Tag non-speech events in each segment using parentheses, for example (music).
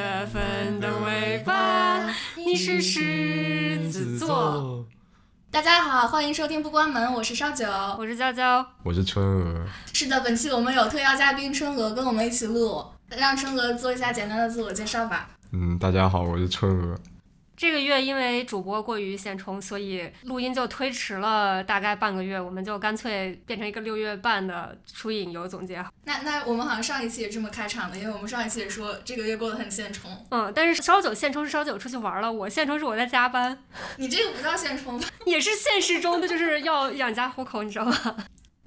月份的尾巴，你是狮子座。大家好，欢迎收听不关门，我是烧酒，我是娇娇，我是春娥。是的，本期我们有特邀嘉宾春娥跟我们一起录，让春娥做一下简单的自我介绍吧。嗯，大家好，我是春娥。这个月因为主播过于现充，所以录音就推迟了大概半个月，我们就干脆变成一个六月半的出引游总结。那那我们好像上一期也这么开场的，因为我们上一期也说这个月过得很现充。嗯，但是烧酒现充是烧酒出去玩了，我现充是我在加班。你这个不叫现充，(laughs) 也是现实中的，就是要养家糊口，你知道吗？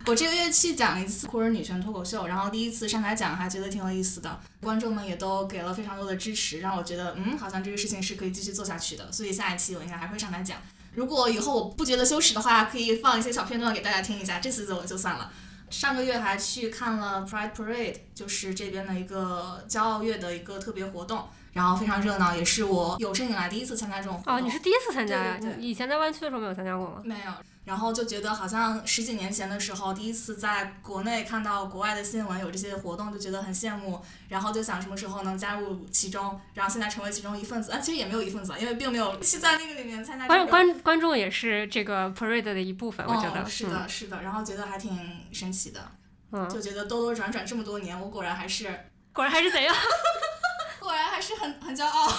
我这个月去讲一次酷儿女权脱口秀，然后第一次上台讲还觉得挺有意思的，观众们也都给了非常多的支持，让我觉得嗯，好像这个事情是可以继续做下去的。所以下一期我应该还会上台讲。如果以后我不觉得羞耻的话，可以放一些小片段给大家听一下。这次就就算了。上个月还去看了 Pride Parade，就是这边的一个骄傲月的一个特别活动，然后非常热闹，也是我有生以来第一次参加这种活动。哦，你是第一次参加呀？对以前在湾区的时候没有参加过吗？没有，然后就觉得好像十几年前的时候，第一次在国内看到国外的新闻有这些活动，就觉得很羡慕，然后就想什么时候能加入其中，然后现在成为其中一份子。啊，其实也没有一份子，因为并没有是在那个里面参加、这观个。观观众也是这个 parade 的一部分，我觉得。哦，是的，是的，然后觉得还挺神奇的，嗯，就觉得兜兜转转这么多年，我果然还是，果然还是怎样？(laughs) 果然还是很很骄傲。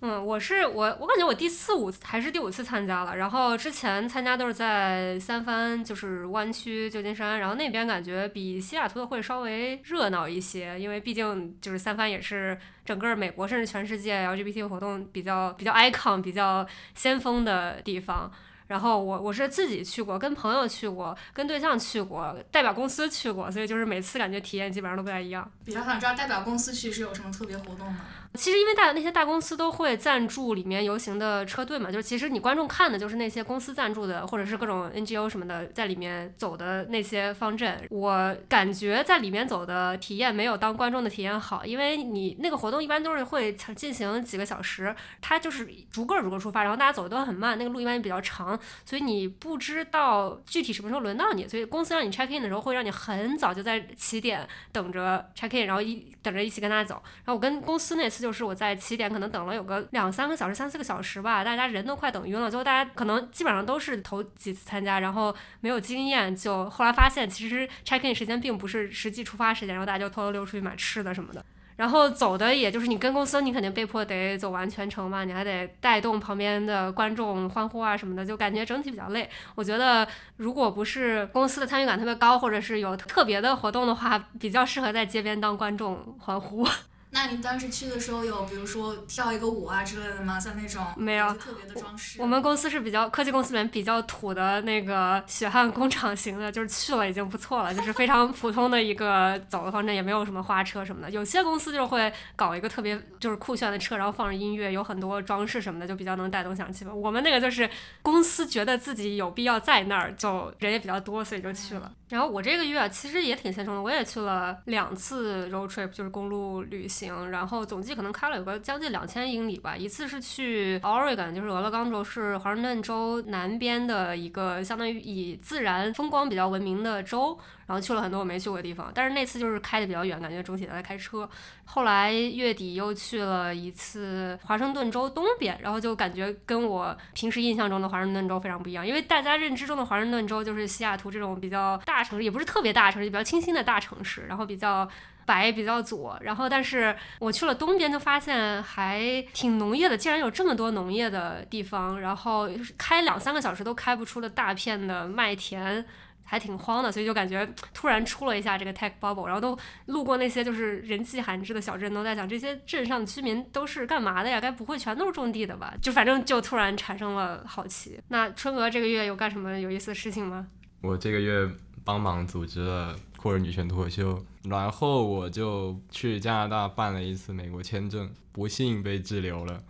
嗯，我是我，我感觉我第四五还是第五次参加了，然后之前参加都是在三藩，就是湾区旧金山，然后那边感觉比西雅图的会稍微热闹一些，因为毕竟就是三藩也是整个美国甚至全世界 LGBT 活动比较比较 icon、比较先锋的地方。然后我我是自己去过，跟朋友去过，跟对象去过，代表公司去过，所以就是每次感觉体验基本上都不太一样。比较想知道代表公司去是有什么特别活动吗？其实因为大那些大公司都会赞助里面游行的车队嘛，就是其实你观众看的就是那些公司赞助的，或者是各种 NGO 什么的在里面走的那些方阵。我感觉在里面走的体验没有当观众的体验好，因为你那个活动一般都是会进行几个小时，它就是逐个逐个出发，然后大家走的都很慢，那个路一般也比较长，所以你不知道具体什么时候轮到你，所以公司让你 check in 的时候会让你很早就在起点等着 check in，然后一等着一起跟他走。然后我跟公司那次就是我在起点可能等了有个两三个小时、三四个小时吧，大家人都快等晕了。最后大家可能基本上都是头几次参加，然后没有经验，就后来发现其实 check in 时间并不是实际出发时间，然后大家就偷偷溜出去买吃的什么的。然后走的也就是你跟公司，你肯定被迫得走完全程嘛，你还得带动旁边的观众欢呼啊什么的，就感觉整体比较累。我觉得如果不是公司的参与感特别高，或者是有特别的活动的话，比较适合在街边当观众欢呼。那你当时去的时候有比如说跳一个舞啊之类的吗？像那种没有特别的装饰。我们公司是比较科技公司里面比较土的那个血汗工厂型的，就是去了已经不错了，就是非常普通的一个走的方阵，也没有什么花车什么的。有些公司就会搞一个特别就是酷炫的车，然后放着音乐，有很多装饰什么的，就比较能带动响气氛。我们那个就是公司觉得自己有必要在那儿，就人也比较多，所以就去了。然后我这个月其实也挺轻松的，我也去了两次 road trip，就是公路旅行，行然后总计可能开了有个将近两千英里吧。一次是去 Oregon，就是俄勒冈州，是华盛顿州南边的一个相当于以自然风光比较闻名的州，然后去了很多我没去过的地方。但是那次就是开的比较远，感觉整体在开车。后来月底又去了一次华盛顿州东边，然后就感觉跟我平时印象中的华盛顿州非常不一样，因为大家认知中的华盛顿州就是西雅图这种比较大城市，也不是特别大城市，比较清新的大城市，然后比较。白比较左，然后但是我去了东边就发现还挺农业的，竟然有这么多农业的地方，然后开两三个小时都开不出的大片的麦田。还挺荒的，所以就感觉突然出了一下这个 tech bubble，然后都路过那些就是人迹罕至的小镇，都在想这些镇上的居民都是干嘛的呀？该不会全都是种地的吧？就反正就突然产生了好奇。那春娥这个月有干什么有意思的事情吗？我这个月帮忙组织了或者女权脱口秀，然后我就去加拿大办了一次美国签证，不幸被滞留了，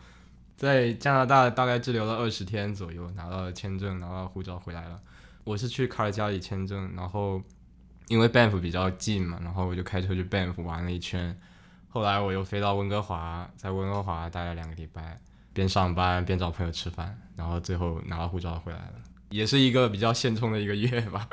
在加拿大大概滞留了二十天左右，拿到了签证，拿到护照回来了。我是去卡尔加里签证，然后因为 Banff 比较近嘛，然后我就开车去 Banff 玩了一圈。后来我又飞到温哥华，在温哥华待了两个礼拜，边上班边找朋友吃饭，然后最后拿到护照回来了，也是一个比较现充的一个月吧。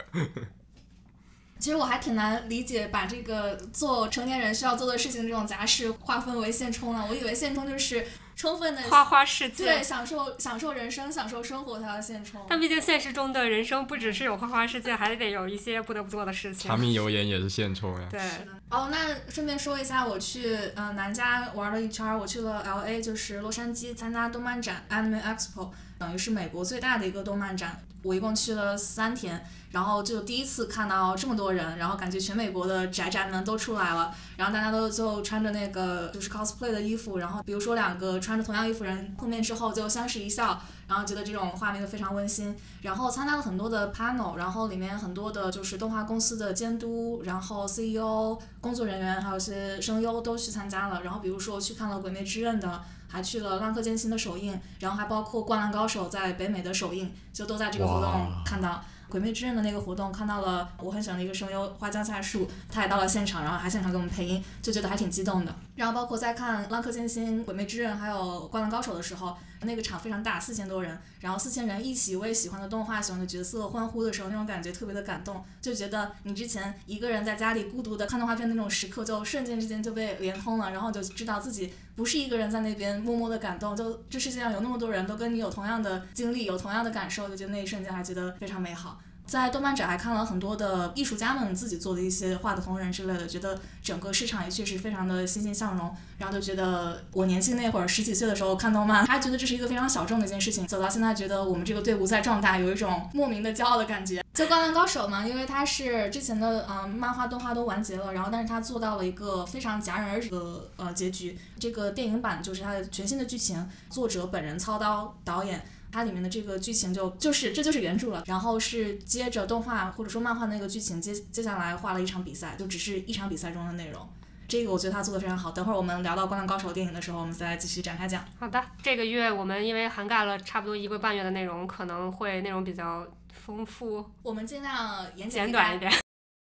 其实我还挺难理解把这个做成年人需要做的事情这种杂事划分为现充了。我以为现充就是充分的花花世界，对，享受享受人生、享受生活才叫现充。但毕竟现实中的人生不只是有花花世界，还得有一些不得不做的事情。柴米油盐也是现充呀。对。哦，那顺便说一下，我去嗯南加玩了一圈，我去了 L A，就是洛杉矶参加动漫展 Anime Expo，等于是美国最大的一个动漫展。我一共去了三天。然后就第一次看到这么多人，然后感觉全美国的宅宅们都出来了，然后大家都就穿着那个就是 cosplay 的衣服，然后比如说两个穿着同样衣服人碰面之后就相视一笑，然后觉得这种画面就非常温馨。然后参加了很多的 panel，然后里面很多的就是动画公司的监督，然后 CEO 工作人员还有些声优都去参加了。然后比如说去看了《鬼灭之刃》的，还去了《浪客剑心》的首映，然后还包括《灌篮高手》在北美的首映，就都在这个活动看到。鬼灭之刃的那个活动看到了我很喜欢的一个声优花江夏树，他也到了现场，然后还现场给我们配音，就觉得还挺激动的。然后包括在看《浪客剑心》《鬼灭之刃》还有《灌篮高手》的时候。那个场非常大，四千多人，然后四千人一起为喜欢的动画、喜欢的角色欢呼的时候，那种感觉特别的感动，就觉得你之前一个人在家里孤独的看动画片那种时刻，就瞬间之间就被连通了，然后就知道自己不是一个人在那边默默的感动，就这世界上有那么多人都跟你有同样的经历，有同样的感受，就觉得那一瞬间还觉得非常美好。在动漫展还看了很多的艺术家们自己做的一些画的同人之类的，觉得整个市场也确实非常的欣欣向荣。然后就觉得我年轻那会儿十几岁的时候看动漫，还觉得这是一个非常小众的一件事情。走到现在，觉得我们这个队伍在壮大，有一种莫名的骄傲的感觉。就《灌篮高手》嘛，因为它是之前的嗯漫画动画都完结了，然后但是它做到了一个非常戛然而止的呃结局。这个电影版就是它的全新的剧情，作者本人操刀导演。它里面的这个剧情就就是这就是原著了，然后是接着动画或者说漫画那个剧情接接下来画了一场比赛，就只是一场比赛中的内容。这个我觉得他做的非常好。等会儿我们聊到《灌篮高手》电影的时候，我们再继续展开讲。好的，这个月我们因为涵盖了差不多一个半月的内容，可能会内容比较丰富。我们尽量简短一点。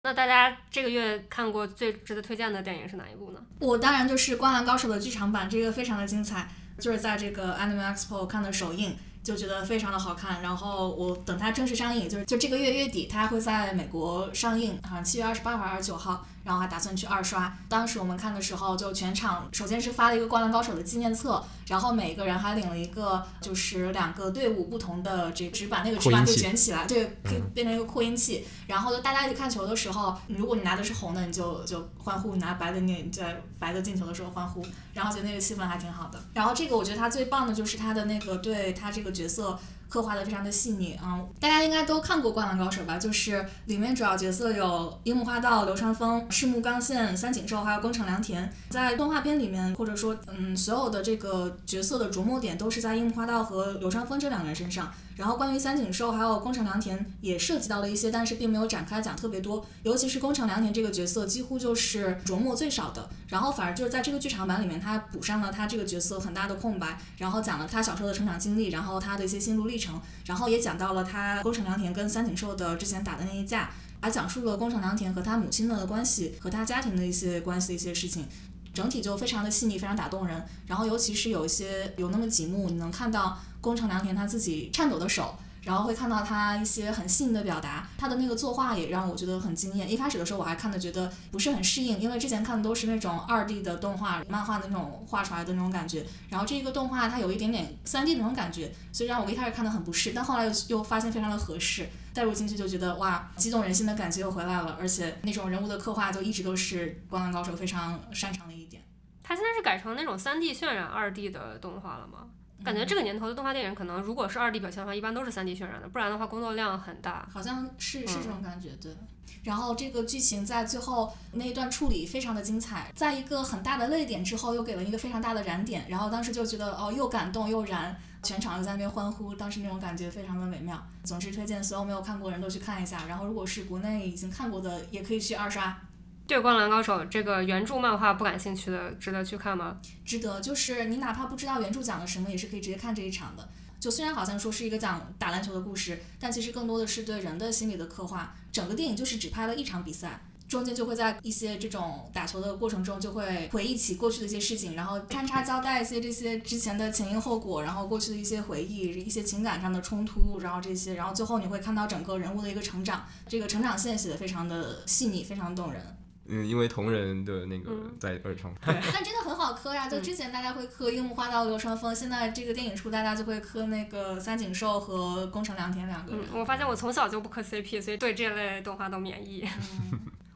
那大家这个月看过最值得推荐的电影是哪一部呢？我当然就是《灌篮高手》的剧场版，这个非常的精彩，就是在这个 Anime Expo 看的首映。就觉得非常的好看，然后我等它正式上映，就是就这个月月底，它会在美国上映，好像七月二十八号还是九号。然后还打算去二刷。当时我们看的时候，就全场首先是发了一个《灌篮高手》的纪念册，然后每个人还领了一个，就是两个队伍不同的这纸板，那个纸板就卷起来，对，可以变成一个扩音器。然后就大家一起看球的时候，如果你拿的是红的，你就就欢呼；你拿白的，你在白的进球的时候欢呼。然后觉得那个气氛还挺好的。然后这个我觉得他最棒的就是他的那个对他这个角色。刻画的非常的细腻啊，大家应该都看过《灌篮高手》吧？就是里面主要角色有樱木花道、流川枫、赤木刚宪、三井寿，还有宫城良田。在动画片里面，或者说，嗯，所有的这个角色的着墨点都是在樱木花道和流川枫这两个人身上。然后关于三井寿还有宫城良田也涉及到了一些，但是并没有展开讲特别多。尤其是宫城良田这个角色，几乎就是琢磨最少的。然后反而就是在这个剧场版里面，他补上了他这个角色很大的空白，然后讲了他小时候的成长经历，然后他的一些心路历程，然后也讲到了他宫城良田跟三井寿的之前打的那一架，还讲述了宫城良田和他母亲的关系和他家庭的一些关系的一些事情。整体就非常的细腻，非常打动人。然后尤其是有一些有那么几幕，你能看到宫城良田他自己颤抖的手。然后会看到他一些很细腻的表达，他的那个作画也让我觉得很惊艳。一开始的时候我还看的觉得不是很适应，因为之前看的都是那种二 D 的动画、漫画的那种画出来的那种感觉。然后这一个动画它有一点点三 D 那种感觉，所以让我一开始看的很不适。但后来又又发现非常的合适，带入进去就觉得哇，激动人心的感觉又回来了。而且那种人物的刻画就一直都是《灌篮高手》非常擅长的一点。它现在是改成那种三 D 渲染二 D 的动画了吗？感觉这个年头的动画电影，可能如果是二 D 表现的话，一般都是三 D 渲染的，不然的话工作量很大。好像是是这种感觉，对。然后这个剧情在最后那一段处理非常的精彩，在一个很大的泪点之后，又给了一个非常大的燃点，然后当时就觉得哦，又感动又燃，全场又在那边欢呼，当时那种感觉非常的美妙。总之推荐所有没有看过的人都去看一下，然后如果是国内已经看过的，也可以去二刷。对《灌篮高手》这个原著漫画不感兴趣的，值得去看吗？值得，就是你哪怕不知道原著讲了什么，也是可以直接看这一场的。就虽然好像说是一个讲打篮球的故事，但其实更多的是对人的心理的刻画。整个电影就是只拍了一场比赛，中间就会在一些这种打球的过程中，就会回忆起过去的一些事情，然后穿插交代一些这些之前的前因后果，然后过去的一些回忆、一些情感上的冲突，然后这些，然后最后你会看到整个人物的一个成长，这个成长线写的非常的细腻，非常动人。嗯，因为同人的那个嗯在二创，(laughs) 但真的很好磕呀！就之前大家会磕樱木花道、流川枫，现在这个电影出，大家就会磕那个三井寿和宫城良田两个人嗯，。我发现我从小就不磕 CP，所以对这类动画都免疫。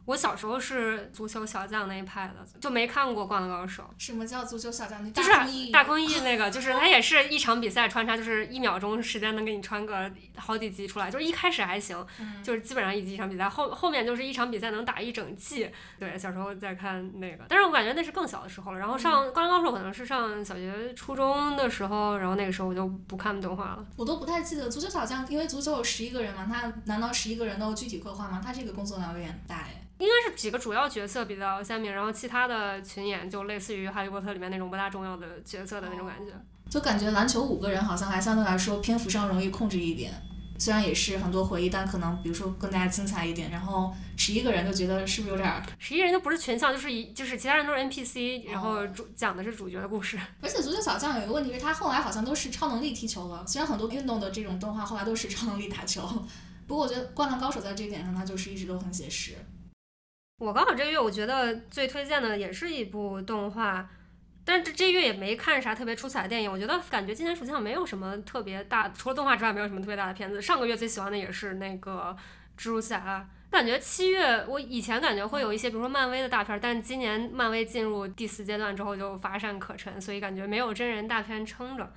我小时候是足球小将那一派的，就没看过《灌篮高手什么叫足球小将？你》，就是大空翼那个，就是它也是一场比赛穿插，就是一秒钟时间能给你穿个好几集出来，就是一开始还行，嗯就是基本上一集一场比赛，后后面就是一场比赛能打一整季。对，小时候在看那个，但是我感觉那是更小的时候了。然后上《灌篮高手》可能是上小学、初中的时候，然后那个时候我就不看动画了。我都不太记得足球小将，因为足球有十一个人嘛，他难道十一个人都具体刻画吗？他这个工作量有点大哎。应该是几个主要角色比较鲜明，然后其他的群演就类似于《哈利波特》里面那种不大重要的角色的那种感觉。就感觉篮球五个人好像还相对来说篇幅上容易控制一点，虽然也是很多回忆，但可能比如说更加精彩一点。然后十一个人就觉得是不是有点儿？十一人就不是群像，就是一就是其他人都是 NPC，然后主讲的是主角的故事。而且足球小将有一个问题是，他后来好像都是超能力踢球了。虽然很多运动的这种动画后来都是超能力打球，不过我觉得《灌篮高手》在这一点上，他就是一直都很写实。我刚好这个月我觉得最推荐的也是一部动画，但这这月也没看啥特别出彩的电影。我觉得感觉今年暑期档没有什么特别大，除了动画之外没有什么特别大的片子。上个月最喜欢的也是那个蜘蛛侠。感觉七月，我以前感觉会有一些，比如说漫威的大片，但今年漫威进入第四阶段之后就乏善可陈，所以感觉没有真人大片撑着。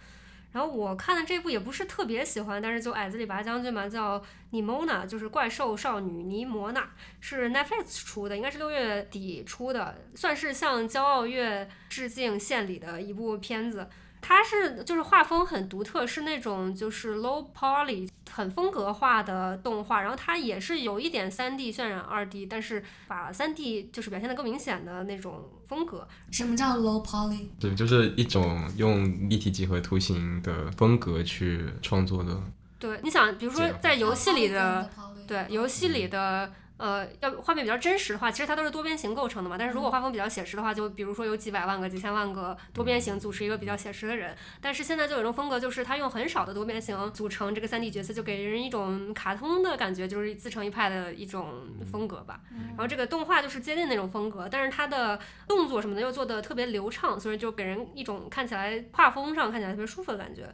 然后我看的这部也不是特别喜欢，但是就矮子里拔将军嘛，叫尼莫娜，就是怪兽少女尼莫娜，是 Netflix 出的，应该是六月底出的，算是向骄傲月致敬献礼的一部片子。它是就是画风很独特，是那种就是 low poly 很风格化的动画，然后它也是有一点三 D 渲染二 D，但是把三 D 就是表现的更明显的那种风格。什么叫 low poly？对，就是一种用立体几何图形的风格去创作的。对，你想，比如说在游戏里的，对游戏里的。呃，要画面比较真实的话，其实它都是多边形构成的嘛。但是如果画风比较写实的话，就比如说有几百万个、几千万个多边形组成一个比较写实的人。但是现在就有一种风格，就是它用很少的多边形组成这个 3D 角色，就给人一种卡通的感觉，就是自成一派的一种风格吧。然后这个动画就是接近那种风格，但是它的动作什么的又做的特别流畅，所以就给人一种看起来画风上看起来特别舒服的感觉。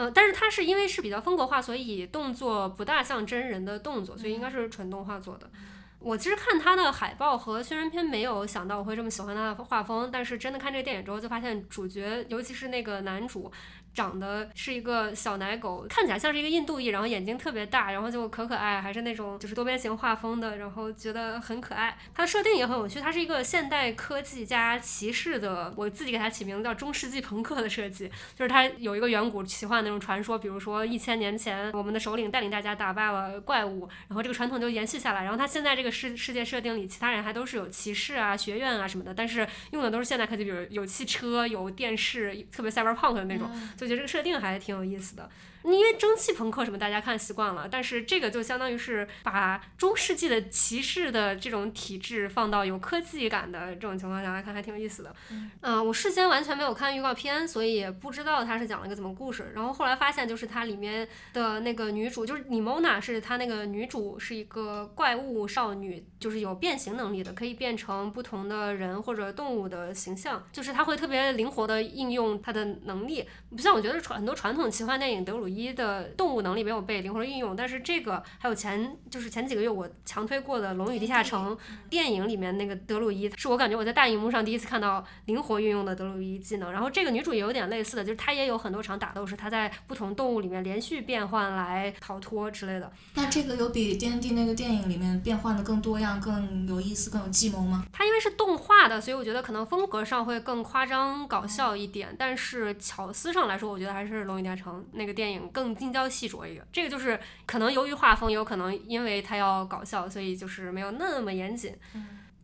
嗯，但是它是因为是比较风格化，所以动作不大像真人的动作，所以应该是纯动画做的。我其实看它的海报和宣传片，没有想到我会这么喜欢它的画风，但是真的看这个电影之后，就发现主角，尤其是那个男主，长得是一个小奶狗，看起来像是一个印度裔，然后眼睛特别大，然后就可可爱，还是那种就是多边形画风的，然后觉得很可爱。它的设定也很有趣，它是一个现代科技加骑士的，我自己给它起名字叫中世纪朋克的设计，就是它有一个远古奇幻那种传说，比如说一千年前我们的首领带领大家打败了怪物，然后这个传统就延续下来，然后它现在这个世世界设定里，其他人还都是有骑士啊、学院啊什么的，但是用的都是现代科技，比如有汽车、有电视，特别 cyberpunk 的那种，所就觉得这个设定还挺有意思的。因为蒸汽朋克什么大家看习惯了，但是这个就相当于是把中世纪的骑士的这种体制放到有科技感的这种情况下来看，还挺有意思的。嗯、我事先完全没有看预告片，所以也不知道它是讲了一个怎么故事。然后后来发现，就是它里面的那个女主，就是你 m o n a，是她那个女主是一个怪物少女，就是有变形能力的，可以变成不同的人或者动物的形象，就是她会特别灵活的应用她的能力。不像我觉得传很多传统奇幻电影德鲁伊的动物能力没有被灵活的应用，但是这个还有前就是前几个月我强推过的《龙与地下城》电影里面那个德鲁伊，是我感觉我在大荧幕上第一次看到灵活运用的德鲁伊技能。然后这个女主也有点类似的，就是她也有很多场打斗是她在不同动物里面连续变换来逃脱之类的。那这个有比 D N D 那个电影里面变换的更多样、更有意思、更有计谋吗？它因为是动画的，所以我觉得可能风格上会更夸张搞笑一点，但是巧思上来说，我觉得还是《龙与地下城》那个电影更精雕细琢一个。这个就是可能由于画风，有可能因为它要搞笑，所以就是没有那么严谨。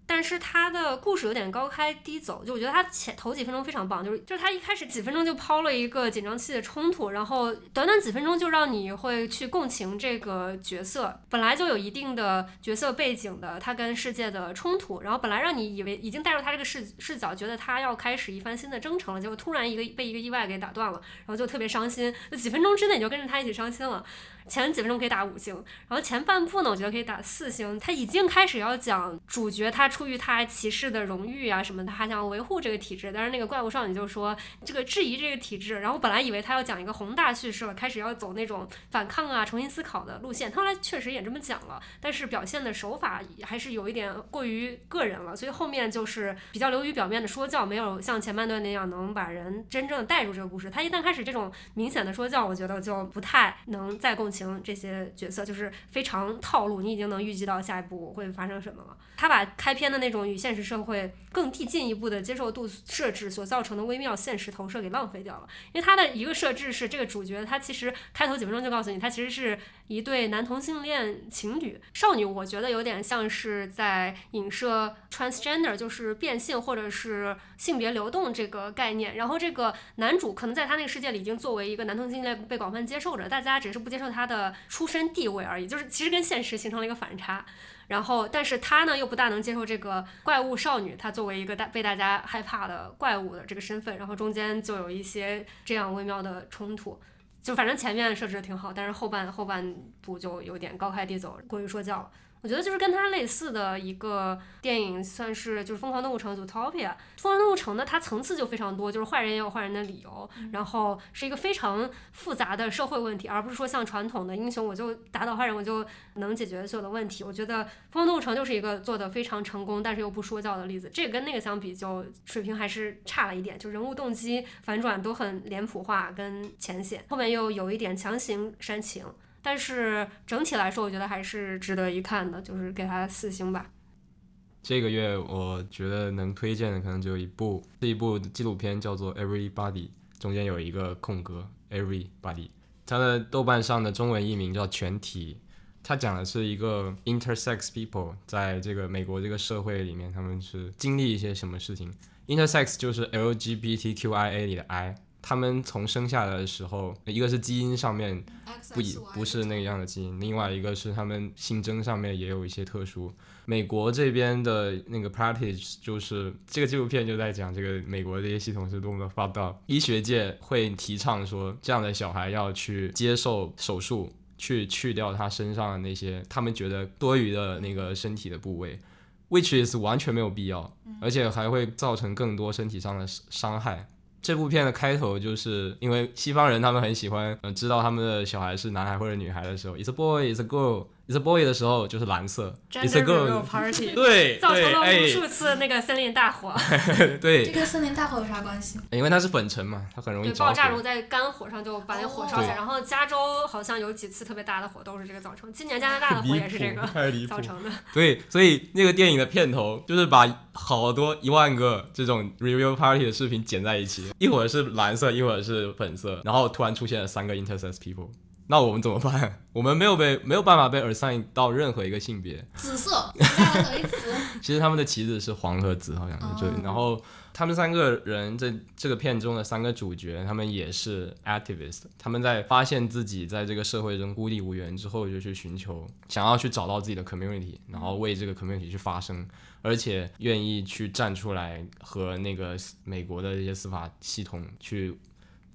但是他的故事有点高开低走，就我觉得他前头几分钟非常棒，就是就是他一开始几分钟就抛了一个紧张期的冲突，然后短短几分钟就让你会去共情这个角色，本来就有一定的角色背景的他跟世界的冲突，然后本来让你以为已经带入他这个视视角，觉得他要开始一番新的征程了，结果突然一个被一个意外给打断了，然后就特别伤心，那几分钟之内你就跟着他一起伤心了。前几分钟可以打五星，然后前半部呢，我觉得可以打四星。他已经开始要讲主角他出于他骑士的荣誉啊什么他还想维护这个体制。但是那个怪物少女就说这个质疑这个体制。然后本来以为他要讲一个宏大叙事了，开始要走那种反抗啊、重新思考的路线。他后来确实也这么讲了，但是表现的手法还是有一点过于个人了。所以后面就是比较流于表面的说教，没有像前半段那样能把人真正带入这个故事。他一旦开始这种明显的说教，我觉得就不太能再共。情这些角色就是非常套路，你已经能预计到下一步会发生什么了。他把开篇的那种与现实社会更递进一步的接受度设置所造成的微妙现实投射给浪费掉了。因为他的一个设置是这个主角，他其实开头几分钟就告诉你，他其实是一对男同性恋情侣少女。我觉得有点像是在影射 transgender，就是变性或者是性别流动这个概念。然后这个男主可能在他那个世界里已经作为一个男同性恋被广泛接受着，大家只是不接受他。的出身地位而已，就是其实跟现实形成了一个反差。然后，但是他呢又不大能接受这个怪物少女，她作为一个大被大家害怕的怪物的这个身份。然后中间就有一些这样微妙的冲突。就反正前面设置的挺好，但是后半后半部就有点高开低走，过于说教了。我觉得就是跟它类似的一个电影，算是就是《疯狂动物城》《Zootopia》。《疯狂动物城》呢，它层次就非常多，就是坏人也有坏人的理由，然后是一个非常复杂的社会问题，而不是说像传统的英雄，我就打倒坏人，我就能解决所有的问题。我觉得《疯狂动物城》就是一个做的非常成功，但是又不说教的例子。这个跟那个相比，就水平还是差了一点，就人物动机反转都很脸谱化跟浅显，后面又有一点强行煽情。但是整体来说，我觉得还是值得一看的，就是给它四星吧。这个月我觉得能推荐的可能只有一部，这一部纪录片叫做《Everybody》，中间有一个空格，Everybody。它的豆瓣上的中文译名叫全体，它讲的是一个 intersex people 在这个美国这个社会里面，他们是经历一些什么事情。intersex 就是 LGBTQIA 里的 I。他们从生下来的时候，一个是基因上面不不是那样的基因，另外一个是他们性征上面也有一些特殊。美国这边的那个 practice 就是这个纪录片就在讲这个美国这些系统是多么的发达。医学界会提倡说，这样的小孩要去接受手术，去去掉他身上的那些他们觉得多余的那个身体的部位，which is 完全没有必要，而且还会造成更多身体上的伤害。这部片的开头就是因为西方人他们很喜欢，嗯，知道他们的小孩是男孩或者女孩的时候，It's a boy, It's a girl。It's a boy 的时候就是蓝色，It's a girl party，(laughs) 对，(laughs) 造成了无数次那个森林大火。(laughs) 对，这跟森林大火有啥关系？因为它是粉尘嘛，它很容易爆炸。如果在干火上就把那火烧起来，然后加州好像有几次特别大的火都是这个造成。今年加拿大的火也是这个造成的。对，所以那个电影的片头就是把好多一万个这种 review party 的视频剪在一起，一会儿是蓝色，一会儿是粉色，然后突然出现了三个 intersex people。那我们怎么办？(laughs) 我们没有被没有办法被 assign 到任何一个性别。紫色？(laughs) 其实他们的旗子是黄和紫，好像是对。然后他们三个人这这个片中的三个主角，他们也是 activist。他们在发现自己在这个社会中孤立无援之后，就去寻求，想要去找到自己的 community，然后为这个 community 去发声，而且愿意去站出来和那个美国的一些司法系统去。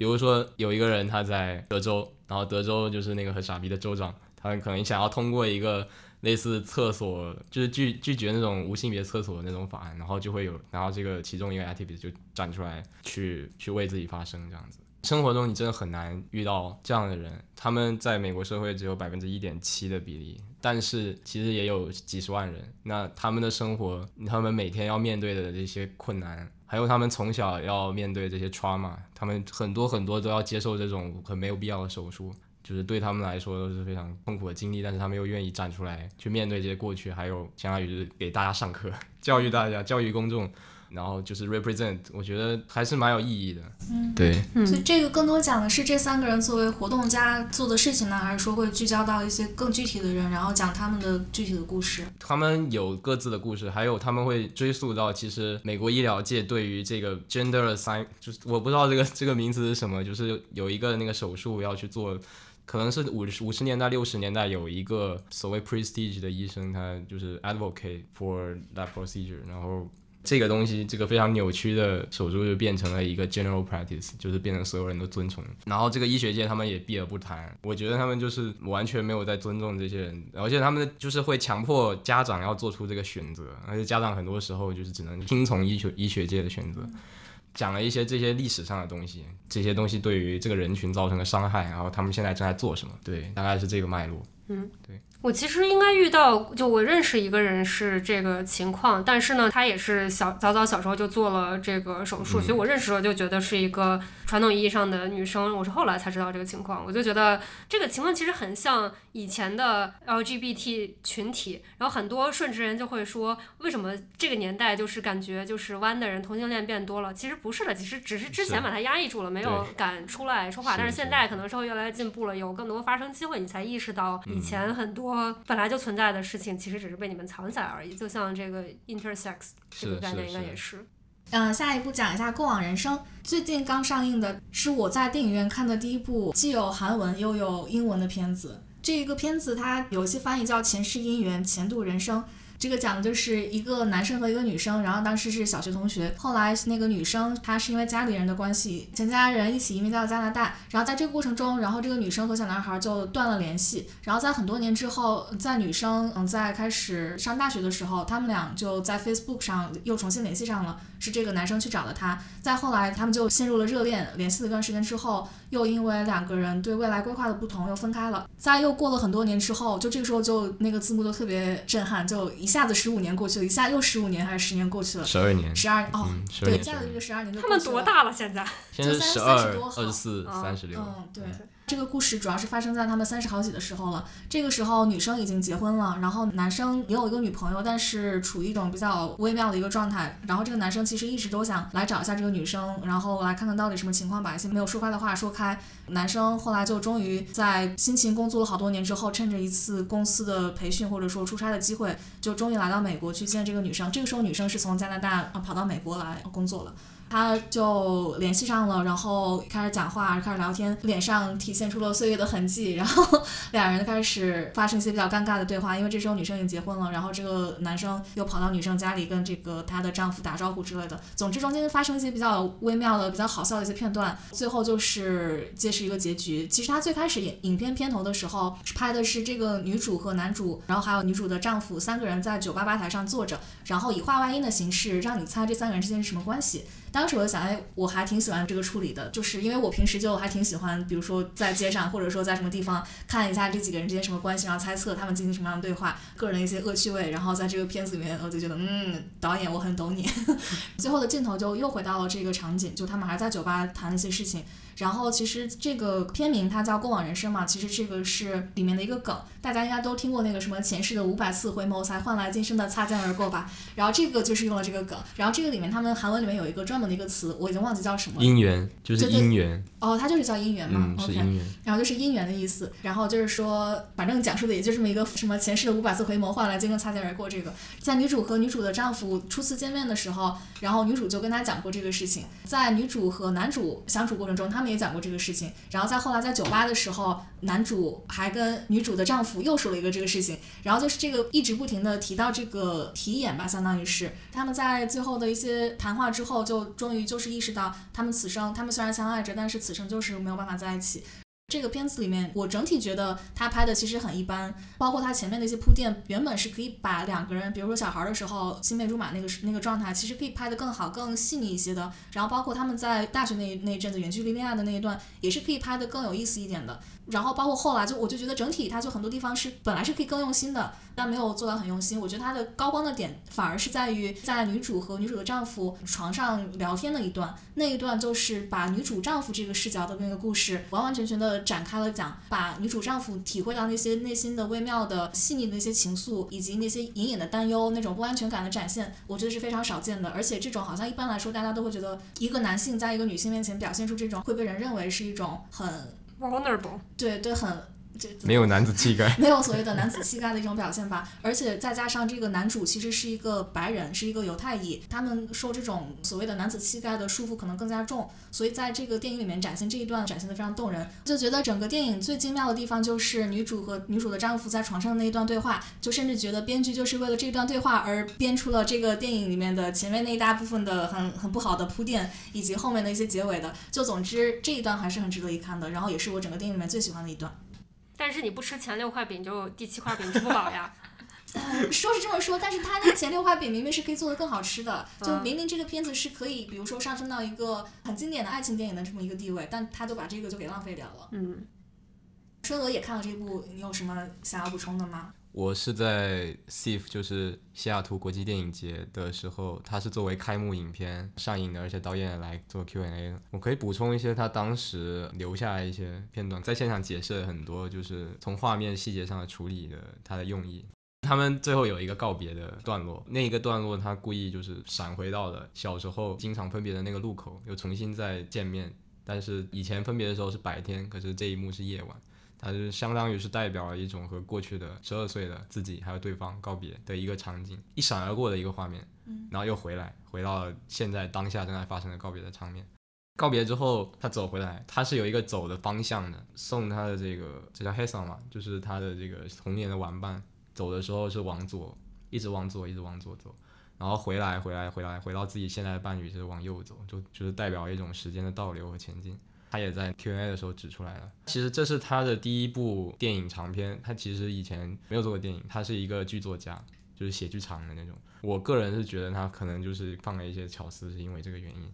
比如说有一个人他在德州，然后德州就是那个很傻逼的州长，他可能想要通过一个类似厕所，就是拒拒绝那种无性别厕所的那种法案，然后就会有，然后这个其中一个 activist 就站出来去去为自己发声这样子。生活中你真的很难遇到这样的人，他们在美国社会只有百分之一点七的比例，但是其实也有几十万人。那他们的生活，他们每天要面对的这些困难。还有他们从小要面对这些 trauma，他们很多很多都要接受这种很没有必要的手术，就是对他们来说都是非常痛苦的经历。但是他们又愿意站出来去面对这些过去，还有相当于是给大家上课，(laughs) 教育大家，教育公众。然后就是 represent，我觉得还是蛮有意义的。嗯，对，所以这个更多讲的是这三个人作为活动家做的事情呢，还是说会聚焦到一些更具体的人，然后讲他们的具体的故事？他们有各自的故事，还有他们会追溯到其实美国医疗界对于这个 gender assign，就是我不知道这个这个名词是什么，就是有一个那个手术要去做。可能是五十五十年代六十年代有一个所谓 prestige 的医生，他就是 advocate for that procedure，然后这个东西这个非常扭曲的手术就变成了一个 general practice，就是变成所有人都遵从。然后这个医学界他们也避而不谈，我觉得他们就是完全没有在尊重这些人，而且他们就是会强迫家长要做出这个选择，而且家长很多时候就是只能听从医学医学界的选择。讲了一些这些历史上的东西，这些东西对于这个人群造成的伤害，然后他们现在正在做什么？对，大概是这个脉络。嗯，对。我其实应该遇到，就我认识一个人是这个情况，但是呢，他也是小早早小时候就做了这个手术，所以我认识了就觉得是一个传统意义上的女生。我是后来才知道这个情况，我就觉得这个情况其实很像以前的 LGBT 群体。然后很多顺直人就会说，为什么这个年代就是感觉就是弯的人同性恋变多了？其实不是的，其实只是之前把它压抑住了，没有敢出来说话。但是现在可能社会越来越进步了，有更多发声机会，你才意识到以前很多。本来就存在的事情，其实只是被你们藏起来而已。就像这个 intersex 这个概念，应该也是。嗯，下一步讲一下《过往人生》，最近刚上映的是我在电影院看的第一部既有韩文又有英文的片子。这一个片子它有些翻译叫《前世姻缘，前度人生》。这个讲的就是一个男生和一个女生，然后当时是小学同学。后来那个女生她是因为家里人的关系，全家人一起移民到加拿大。然后在这个过程中，然后这个女生和小男孩就断了联系。然后在很多年之后，在女生嗯在开始上大学的时候，他们俩就在 Facebook 上又重新联系上了。是这个男生去找了她。再后来，他们就陷入了热恋，联系了一段时间之后，又因为两个人对未来规划的不同，又分开了。在又过了很多年之后，就这个时候就那个字幕就特别震撼，就一。下子十五年过去了，一下又十五年还是十年过去了？十二年，十二哦，对，一下子这个十二年就他们多大了？现在？现在十二、二十四、三十六。嗯，对。这个故事主要是发生在他们三十好几的时候了。这个时候，女生已经结婚了，然后男生也有一个女朋友，但是处于一种比较微妙的一个状态。然后这个男生其实一直都想来找一下这个女生，然后来看看到底什么情况，把一些没有说开的话说开。男生后来就终于在辛勤工作了好多年之后，趁着一次公司的培训或者说出差的机会，就终于来到美国去见这个女生。这个时候，女生是从加拿大啊跑到美国来工作了。他就联系上了，然后开始讲话，开始聊天，脸上体现出了岁月的痕迹，然后两人开始发生一些比较尴尬的对话，因为这时候女生已经结婚了，然后这个男生又跑到女生家里跟这个她的丈夫打招呼之类的，总之中间发生一些比较微妙的、比较好笑的一些片段，最后就是揭示一个结局。其实他最开始影影片片头的时候拍的是这个女主和男主，然后还有女主的丈夫三个人在酒吧吧台上坐着，然后以画外音的形式让你猜这三个人之间是什么关系。当时我就想，哎，我还挺喜欢这个处理的，就是因为我平时就还挺喜欢，比如说在街上或者说在什么地方看一下这几个人之间什么关系，然后猜测他们进行什么样的对话，个人的一些恶趣味，然后在这个片子里面，我就觉得，嗯，导演我很懂你。(laughs) 最后的镜头就又回到了这个场景，就他们还在酒吧谈一些事情。然后其实这个片名它叫《过往人生》嘛，其实这个是里面的一个梗，大家应该都听过那个什么前世的五百次回眸才换来今生的擦肩而过吧。然后这个就是用了这个梗，然后这个里面他们韩文里面有一个专门的一个词，我已经忘记叫什么。姻缘就是姻缘。哦，它就是叫姻缘嘛。嗯，是姻缘。然后就是姻缘的意思，然后就是说，反正讲述的也就这么一个什么前世的五百次回眸换来今生擦肩而过这个，在女主和女主的丈夫初次见面的时候，然后女主就跟他讲过这个事情，在女主和男主相处过程中，他们也讲过这个事情。然后在后来在酒吧的时候，男主还跟女主的丈夫又说了一个这个事情，然后就是这个一直不停的提到这个题眼吧，相当于是他们在最后的一些谈话之后，就终于就是意识到他们此生他们虽然相爱着，但是此此生就是没有办法在一起。这个片子里面，我整体觉得他拍的其实很一般，包括他前面的一些铺垫，原本是可以把两个人，比如说小孩的时候青梅竹马那个那个状态，其实可以拍的更好、更细腻一些的。然后包括他们在大学那那一阵子远距离恋爱的那一段，也是可以拍的更有意思一点的。然后包括后来，就我就觉得整体它就很多地方是本来是可以更用心的，但没有做到很用心。我觉得它的高光的点反而是在于在女主和女主的丈夫床上聊天的一段，那一段就是把女主丈夫这个视角的那个故事完完全全的展开了讲，把女主丈夫体会到那些内心的微妙的细腻的那些情愫，以及那些隐隐的担忧、那种不安全感的展现，我觉得是非常少见的。而且这种好像一般来说大家都会觉得，一个男性在一个女性面前表现出这种，会被人认为是一种很对对很。没有男子气概，(laughs) 没有所谓的男子气概的一种表现吧。而且再加上这个男主其实是一个白人，是一个犹太裔，他们受这种所谓的男子气概的束缚可能更加重。所以在这个电影里面展现这一段，展现的非常动人。就觉得整个电影最精妙的地方就是女主和女主的丈夫在床上的那一段对话，就甚至觉得编剧就是为了这段对话而编出了这个电影里面的前面那一大部分的很很不好的铺垫，以及后面的一些结尾的。就总之这一段还是很值得一看的，然后也是我整个电影里面最喜欢的一段。但是你不吃前六块饼，就第七块饼吃不饱呀。(laughs) 说是这么说，但是他那前六块饼明明是可以做的更好吃的，就明明这个片子是可以，比如说上升到一个很经典的爱情电影的这么一个地位，但他就把这个就给浪费掉了。嗯，春娥也看了这部，你有什么想要补充的吗？我是在 SIF，就是西雅图国际电影节的时候，它是作为开幕影片上映的，而且导演来做 Q&A 的。我可以补充一些他当时留下来一些片段，在现场解释了很多，就是从画面细节上的处理的他的用意。他们最后有一个告别的段落，那一个段落他故意就是闪回到了小时候经常分别的那个路口，又重新再见面，但是以前分别的时候是白天，可是这一幕是夜晚。它就相当于是代表了一种和过去的十二岁的自己还有对方告别的一个场景，一闪而过的一个画面，嗯然后又回来，回到了现在当下正在发生的告别的场面。告别之后，他走回来，他是有一个走的方向的，送他的这个这叫 Hasan 嘛，就是他的这个童年的玩伴，走的时候是往左，一直往左，一直往左走，然后回来，回来，回来，回到自己现在的伴侣是往右走，就就是代表一种时间的倒流和前进。他也在 Q&A 的时候指出来了，其实这是他的第一部电影长片，他其实以前没有做过电影，他是一个剧作家，就是写剧场的那种。我个人是觉得他可能就是放了一些巧思，是因为这个原因。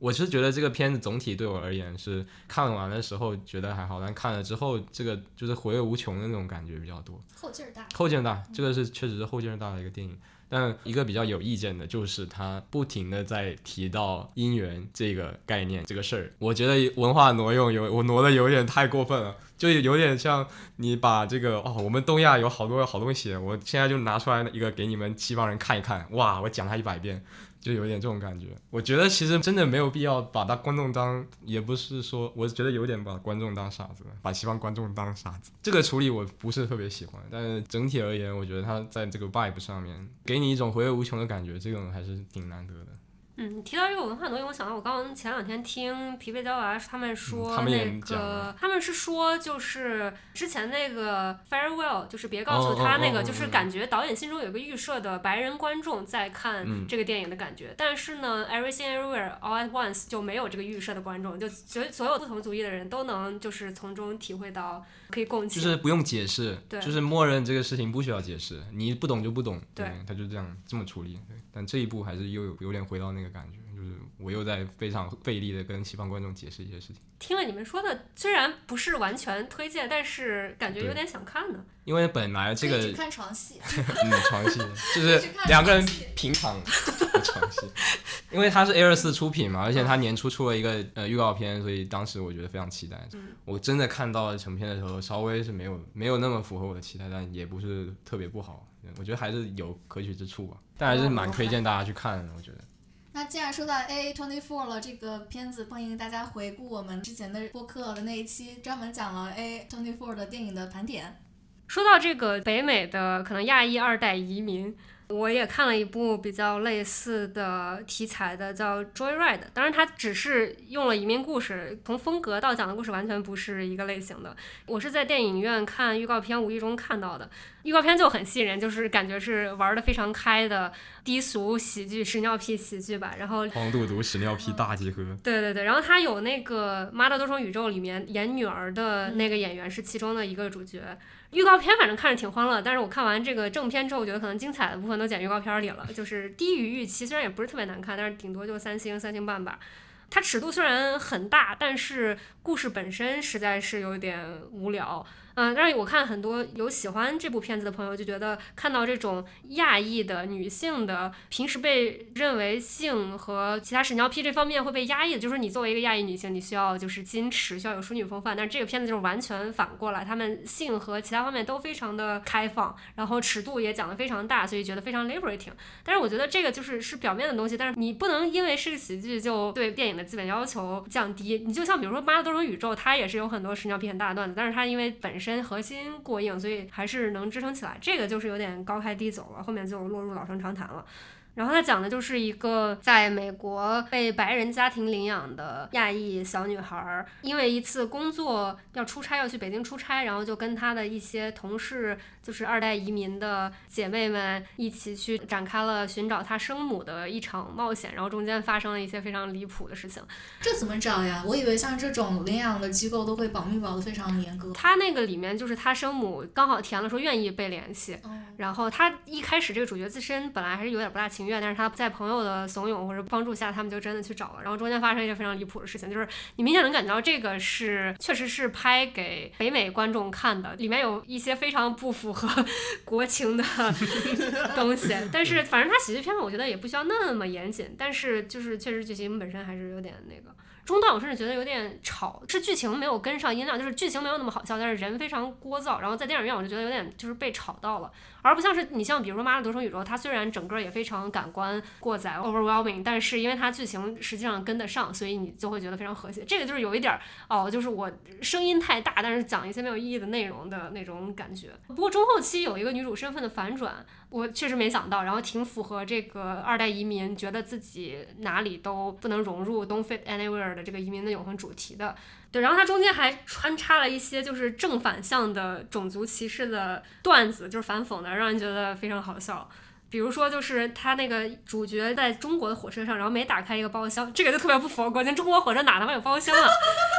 我是觉得这个片子总体对我而言是看完的时候觉得还好，但看了之后这个就是回味无穷的那种感觉比较多。后劲儿大，后劲儿大，这个是确实是后劲儿大的一个电影。但一个比较有意见的就是他不停的在提到姻缘这个概念这个事儿，我觉得文化挪用有我挪的有点太过分了，就有点像你把这个哦，我们东亚有好多好东西，我现在就拿出来一个给你们西方人看一看，哇，我讲他一百遍。就有点这种感觉，我觉得其实真的没有必要把他观众当，也不是说，我觉得有点把观众当傻子，把西方观众当傻子，这个处理我不是特别喜欢。但是整体而言，我觉得他在这个 vibe 上面给你一种回味无穷的感觉，这种还是挺难得的。嗯，提到这个文化挪用，我想到我刚刚前两天听疲惫娇娃他们说那个，他们是说就是之前那个 farewell，就是别告诉他那个，就是感觉导演心中有个预设的白人观众在看这个电影的感觉，但是呢，everything everywhere all at once 就没有这个预设的观众，就所所有不同族裔的人都能就是从中体会到可以共情，就是不用解释，对，就是默认这个事情不需要解释，你不懂就不懂，对，他就这样这么处理，对，但这一步还是又有有点回到那个。感觉就是我又在非常费力的跟西方观众解释一些事情。听了你们说的，虽然不是完全推荐，但是感觉有点想看呢。因为本来这个看床戏，(laughs) 嗯，床戏就是两个人平躺床戏。因为它是 A 二四出品嘛，而且它年初出了一个呃预告片，所以当时我觉得非常期待。我真的看到成片的时候，稍微是没有没有那么符合我的期待，但也不是特别不好。我觉得还是有可取之处吧，但还是蛮推荐大家去看的。我觉得。那既然说到 A Twenty Four 了，这个片子欢迎大家回顾我们之前的播客的那一期，专门讲了 A Twenty Four 的电影的盘点。说到这个北美的可能亚裔二代移民。我也看了一部比较类似的题材的，叫《Joyride》。当然，它只是用了移民故事，从风格到讲的故事完全不是一个类型的。我是在电影院看预告片，无意中看到的。预告片就很吸引人，就是感觉是玩的非常开的低俗喜剧、屎尿屁喜剧吧。然后黄赌毒屎尿屁大集合。对对对，然后他有那个《妈的多重宇宙》里面演女儿的那个演员是其中的一个主角。预告片反正看着挺欢乐，但是我看完这个正片之后，我觉得可能精彩的部分都剪预告片里了，就是低于预期，虽然也不是特别难看，但是顶多就三星三星半吧。它尺度虽然很大，但是故事本身实在是有点无聊。嗯，但是我看很多有喜欢这部片子的朋友就觉得，看到这种亚裔的女性的平时被认为性和其他屎尿屁这方面会被压抑的，就是你作为一个亚裔女性，你需要就是矜持，需要有淑女风范。但是这个片子就是完全反过来，他们性和其他方面都非常的开放，然后尺度也讲得非常大，所以觉得非常 liberating。但是我觉得这个就是是表面的东西，但是你不能因为是个喜剧就对电影的基本要求降低。你就像比如说《妈的多重宇宙》，它也是有很多屎尿屁很大的段子，但是它因为本身核心过硬，所以还是能支撑起来。这个就是有点高开低走了，后面就落入老生常谈了。然后他讲的就是一个在美国被白人家庭领养的亚裔小女孩儿，因为一次工作要出差，要去北京出差，然后就跟她的一些同事，就是二代移民的姐妹们一起去展开了寻找她生母的一场冒险，然后中间发生了一些非常离谱的事情。这怎么找呀？我以为像这种领养的机构都会保密保的非常严格。他那个里面就是他生母刚好填了说愿意被联系，哦然后他一开始这个主角自身本来还是有点不大情愿，但是他在朋友的怂恿或者帮助下，他们就真的去找了。然后中间发生一些非常离谱的事情，就是你明显能感觉到这个是确实是拍给北美观众看的，里面有一些非常不符合 (laughs) 国情的 (laughs) 东西。(laughs) 但是反正他喜剧片嘛，我觉得也不需要那么严谨，但是就是确实剧情本身还是有点那个。中段我甚至觉得有点吵，是剧情没有跟上音量，就是剧情没有那么好笑，但是人非常聒噪。然后在电影院我就觉得有点就是被吵到了，而不像是你像比如说《妈的多重宇宙》，它虽然整个也非常感官过载 overwhelming，但是因为它剧情实际上跟得上，所以你就会觉得非常和谐。这个就是有一点儿哦，就是我声音太大，但是讲一些没有意义的内容的那种感觉。不过中后期有一个女主身份的反转，我确实没想到，然后挺符合这个二代移民觉得自己哪里都不能融入 don't fit anywhere 的这个移民的永恒主题的。对，然后它中间还穿插了一些就是正反向的种族歧视的段子，就是反讽的，让人觉得非常好笑。比如说，就是他那个主角在中国的火车上，然后没打开一个包厢，这个就特别不符合国情。中国火车哪他妈有包厢啊？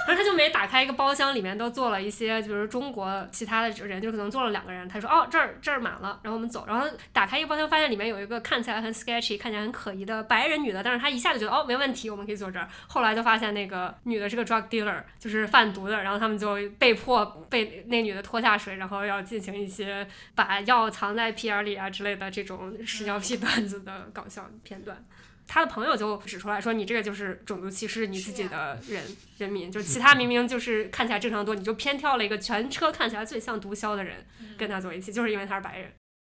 然后他就没打开一个包厢，里面都坐了一些，就是中国其他的人，就可能坐了两个人。他说：“哦，这儿这儿满了。”然后我们走。然后打开一个包厢，发现里面有一个看起来很 sketchy、看起来很可疑的白人女的，但是他一下就觉得哦没问题，我们可以坐这儿。后来就发现那个女的是个 drug dealer，就是贩毒的。然后他们就被迫被那女的拖下水，然后要进行一些把药藏在屁眼里啊之类的这种屎尿屁段子的搞笑片段。他的朋友就指出来说：“你这个就是种族歧视你自己的人人民，就其他明明就是看起来正常多，你就偏挑了一个全车看起来最像毒枭的人跟他坐一起，就是因为他是白人。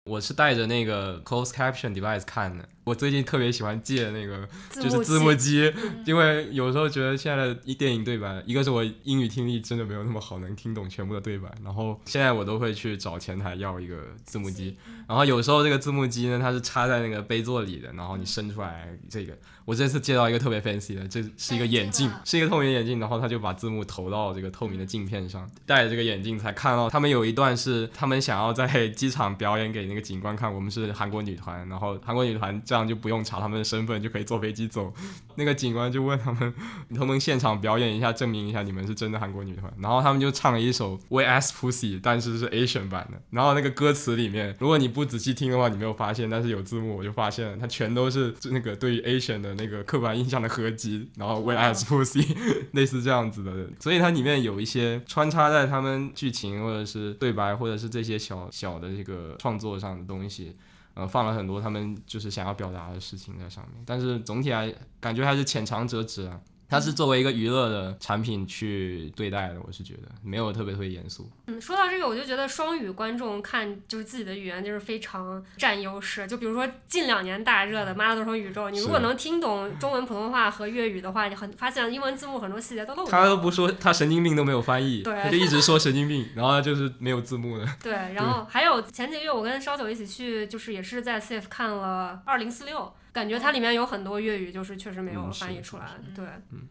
我是带着那个 closed caption device 看的。我最近特别喜欢借那个就是字幕机，因为有时候觉得现在的一电影对白，一个是我英语听力真的没有那么好，能听懂全部的对白，然后现在我都会去找前台要一个字幕机，然后有时候这个字幕机呢，它是插在那个杯座里的，然后你伸出来这个。我这次接到一个特别 fancy 的，这是一个眼镜是一个透明眼镜，然后他就把字幕投到这个透明的镜片上，戴着这个眼镜才看到他们有一段是他们想要在机场表演给那个警官看，我们是韩国女团，然后韩国女团这样就不用查他们的身份就可以坐飞机走。那个警官就问他们，你能不能现场表演一下，证明一下你们是真的韩国女团？然后他们就唱了一首 We Ask Pussy，但是是 Asian 版的。然后那个歌词里面，如果你不仔细听的话，你没有发现，但是有字幕我就发现了，它全都是那个对于 Asian 的那个刻板印象的合集。(laughs) 然后 We Ask Pussy (laughs) 类似这样子的，所以它里面有一些穿插在他们剧情或者是对白或者是这些小小的这个创作上的东西。呃，放了很多他们就是想要表达的事情在上面，但是总体来感觉还是浅尝辄止啊。它是作为一个娱乐的产品去对待的，我是觉得没有特别特别严肃。嗯，说到这个，我就觉得双语观众看就是自己的语言就是非常占优势。就比如说近两年大热的《妈的多重宇宙》，你如果能听懂中文、普通话和粤语的话，你很发现英文字幕很多细节都漏掉他了。都不说，他神经病都没有翻译，对他就一直说神经病，然后就是没有字幕的。(laughs) 对，然后还有前几个月我跟烧酒一起去，就是也是在 CF 看了《二零四六》，感觉它里面有很多粤语就是确实没有翻译出来。对，嗯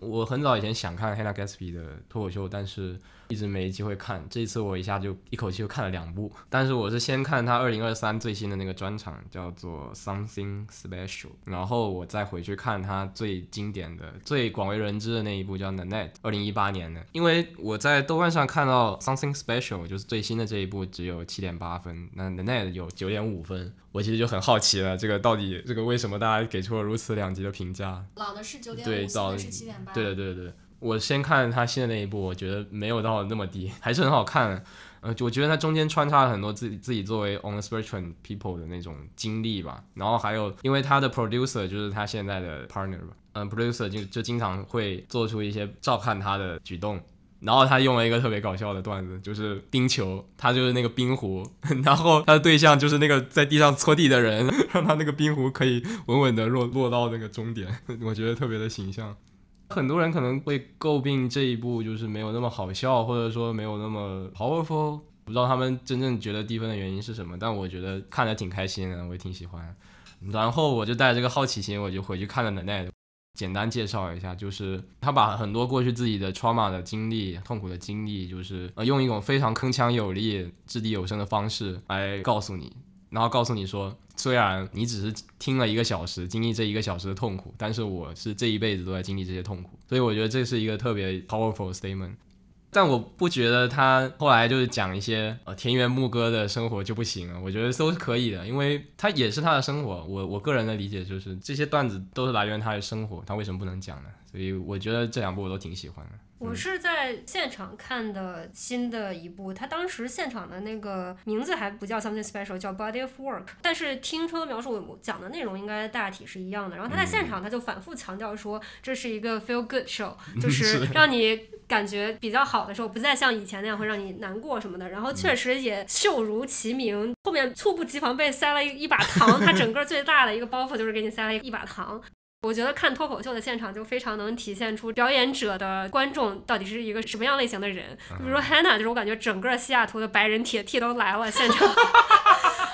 我很早以前想看 Hannah Gatsby 的脱口秀，但是一直没机会看。这次我一下就一口气就看了两部，但是我是先看他二零二三最新的那个专场，叫做 Something Special，然后我再回去看他最经典的、最广为人知的那一部叫 Nanette，二零一八年的。因为我在豆瓣上看到 Something Special 就是最新的这一部只有七点八分，那 Nanette 有九点五分，我其实就很好奇了，这个到底这个为什么大家给出了如此两极的评价？老的是九点对，五，新早的是七点八。对对对对，我先看他新的那一部，我觉得没有到那么低，还是很好看。呃，我觉得他中间穿插了很多自己自己作为 on the spectrum people 的那种经历吧。然后还有，因为他的 producer 就是他现在的 partner 吧，嗯，producer 就就经常会做出一些照看他的举动。然后他用了一个特别搞笑的段子，就是冰球，他就是那个冰壶，(laughs) 然后他的对象就是那个在地上搓地的人，(laughs) 让他那个冰壶可以稳稳的落落到那个终点，我觉得特别的形象。很多人可能会诟病这一部就是没有那么好笑，或者说没有那么 powerful，不知道他们真正觉得低分的原因是什么。但我觉得看着挺开心的，我也挺喜欢。然后我就带着这个好奇心，我就回去看了 The Net。简单介绍一下，就是他把很多过去自己的 trauma 的经历、痛苦的经历，就是呃用一种非常铿锵有力、掷地有声的方式来告诉你，然后告诉你说。虽然你只是听了一个小时，经历这一个小时的痛苦，但是我是这一辈子都在经历这些痛苦，所以我觉得这是一个特别 powerful statement。但我不觉得他后来就是讲一些呃田园牧歌的生活就不行了，我觉得都是可以的，因为他也是他的生活。我我个人的理解就是这些段子都是来源于他的生活，他为什么不能讲呢？所以我觉得这两部我都挺喜欢的。我是在现场看的新的一部，他当时现场的那个名字还不叫 Something Special，叫 Body of Work。但是听车的描述我，讲的内容应该大体是一样的。然后他在现场他就反复强调说，这是一个 feel good show，(laughs) 就是让你感觉比较好的时候，不再像以前那样会让你难过什么的。然后确实也秀如其名，后面猝不及防被塞了一一把糖，他整个最大的一个包袱就是给你塞了一把糖。我觉得看脱口秀的现场就非常能体现出表演者的观众到底是一个什么样类型的人。比如说 Hannah，就是我感觉整个西雅图的白人铁 T 都来了现场。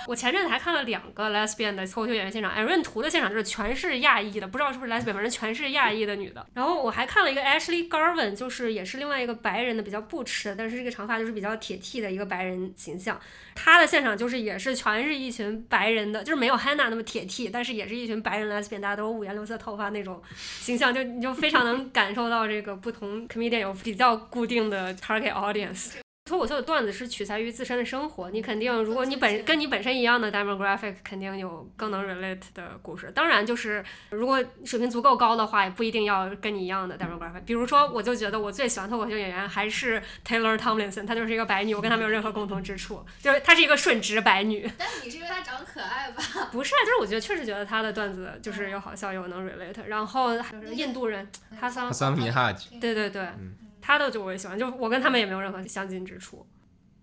我前阵子还看了两个 Lesbian 的脱口秀演员现场，Aaron 图的现场就是全是亚裔的，不知道是不是 Lesbian，反正全是亚裔的女的。然后我还看了一个 Ashley Garvin，就是也是另外一个白人的比较不吃，但是这个长发就是比较铁 T 的一个白人形象。他的现场就是也是全是一群白人的，就是没有 Hannah 那么铁 T，但是也是一群白人 Lesbian，大家都五颜六色头发那种形象，就你就非常能感受到这个不同 comedian 有比较固定的 target audience。脱口秀的段子是取材于自身的生活，你肯定，如果你本跟你本身一样的 demographic，肯定有更能 relate 的故事。当然，就是如果水平足够高的话，也不一定要跟你一样的 demographic。比如说，我就觉得我最喜欢脱口秀演员还是 Taylor Tomlinson，她就是一个白女，我跟她没有任何共同之处，就是她是一个顺直白女。但你是因为她长得可爱吧？(laughs) 不是，就是我觉得确实觉得她的段子就是又好笑又能 relate。然后就是印度人哈桑，哈桑米哈吉，对对对。他的就我也喜欢，就我跟他们也没有任何相近之处。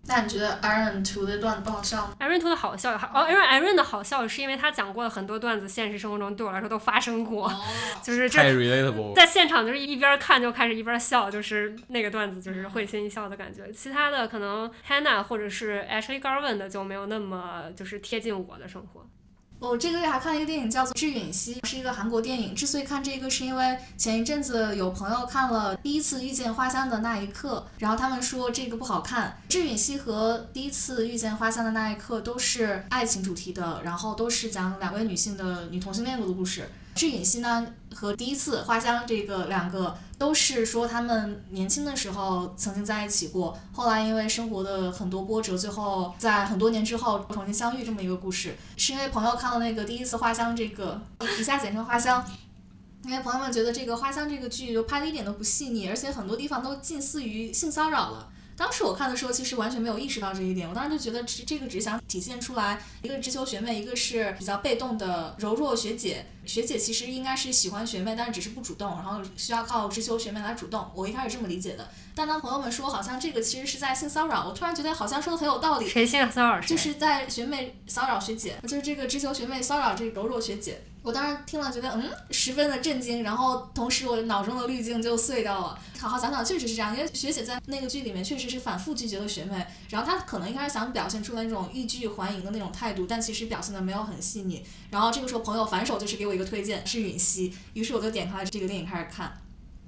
那你觉得 Aaron to 的段子不好笑吗？Aaron to 的好笑，哦，Aaron Aaron 的好笑是因为他讲过的很多段子，现实生活中对我来说都发生过，(laughs) 就是太 relatable，在现场就是一边看就开始一边笑，就是那个段子就是会心一笑的感觉。其他的可能 Hannah 或者是 Ashley Garvin 的就没有那么就是贴近我的生活。我这个月还看了一个电影，叫做《致允熙》，是一个韩国电影。之所以看这个，是因为前一阵子有朋友看了《第一次遇见花香的那一刻》，然后他们说这个不好看。《致允熙》和《第一次遇见花香的那一刻》都是爱情主题的，然后都是讲两位女性的女同性恋的故事。致允熙呢和第一次花香这个两个都是说他们年轻的时候曾经在一起过，后来因为生活的很多波折，最后在很多年之后重新相遇这么一个故事。是因为朋友看了那个第一次花香这个，以下简称花香，因为朋友们觉得这个花香这个剧就拍的一点都不细腻，而且很多地方都近似于性骚扰了。当时我看的时候，其实完全没有意识到这一点。我当时就觉得，这这个只想体现出来，一个是知秋学妹，一个是比较被动的柔弱学姐。学姐其实应该是喜欢学妹，但是只是不主动，然后需要靠直球学妹来主动。我一开始这么理解的。但当朋友们说好像这个其实是在性骚扰，我突然觉得好像说的很有道理。谁性骚扰？就是在学妹骚扰学姐，就是这个直球学妹骚扰这个柔弱学姐。我当时听了觉得嗯，十分的震惊，然后同时我脑中的滤镜就碎掉了。好好想想，确实是这样，因为学姐在那个剧里面确实是反复拒绝了学妹，然后她可能一开始想表现出来那种欲拒还迎的那种态度，但其实表现的没有很细腻。然后这个时候朋友反手就是给我一个推荐，是允熙，于是我就点开了这个电影开始看。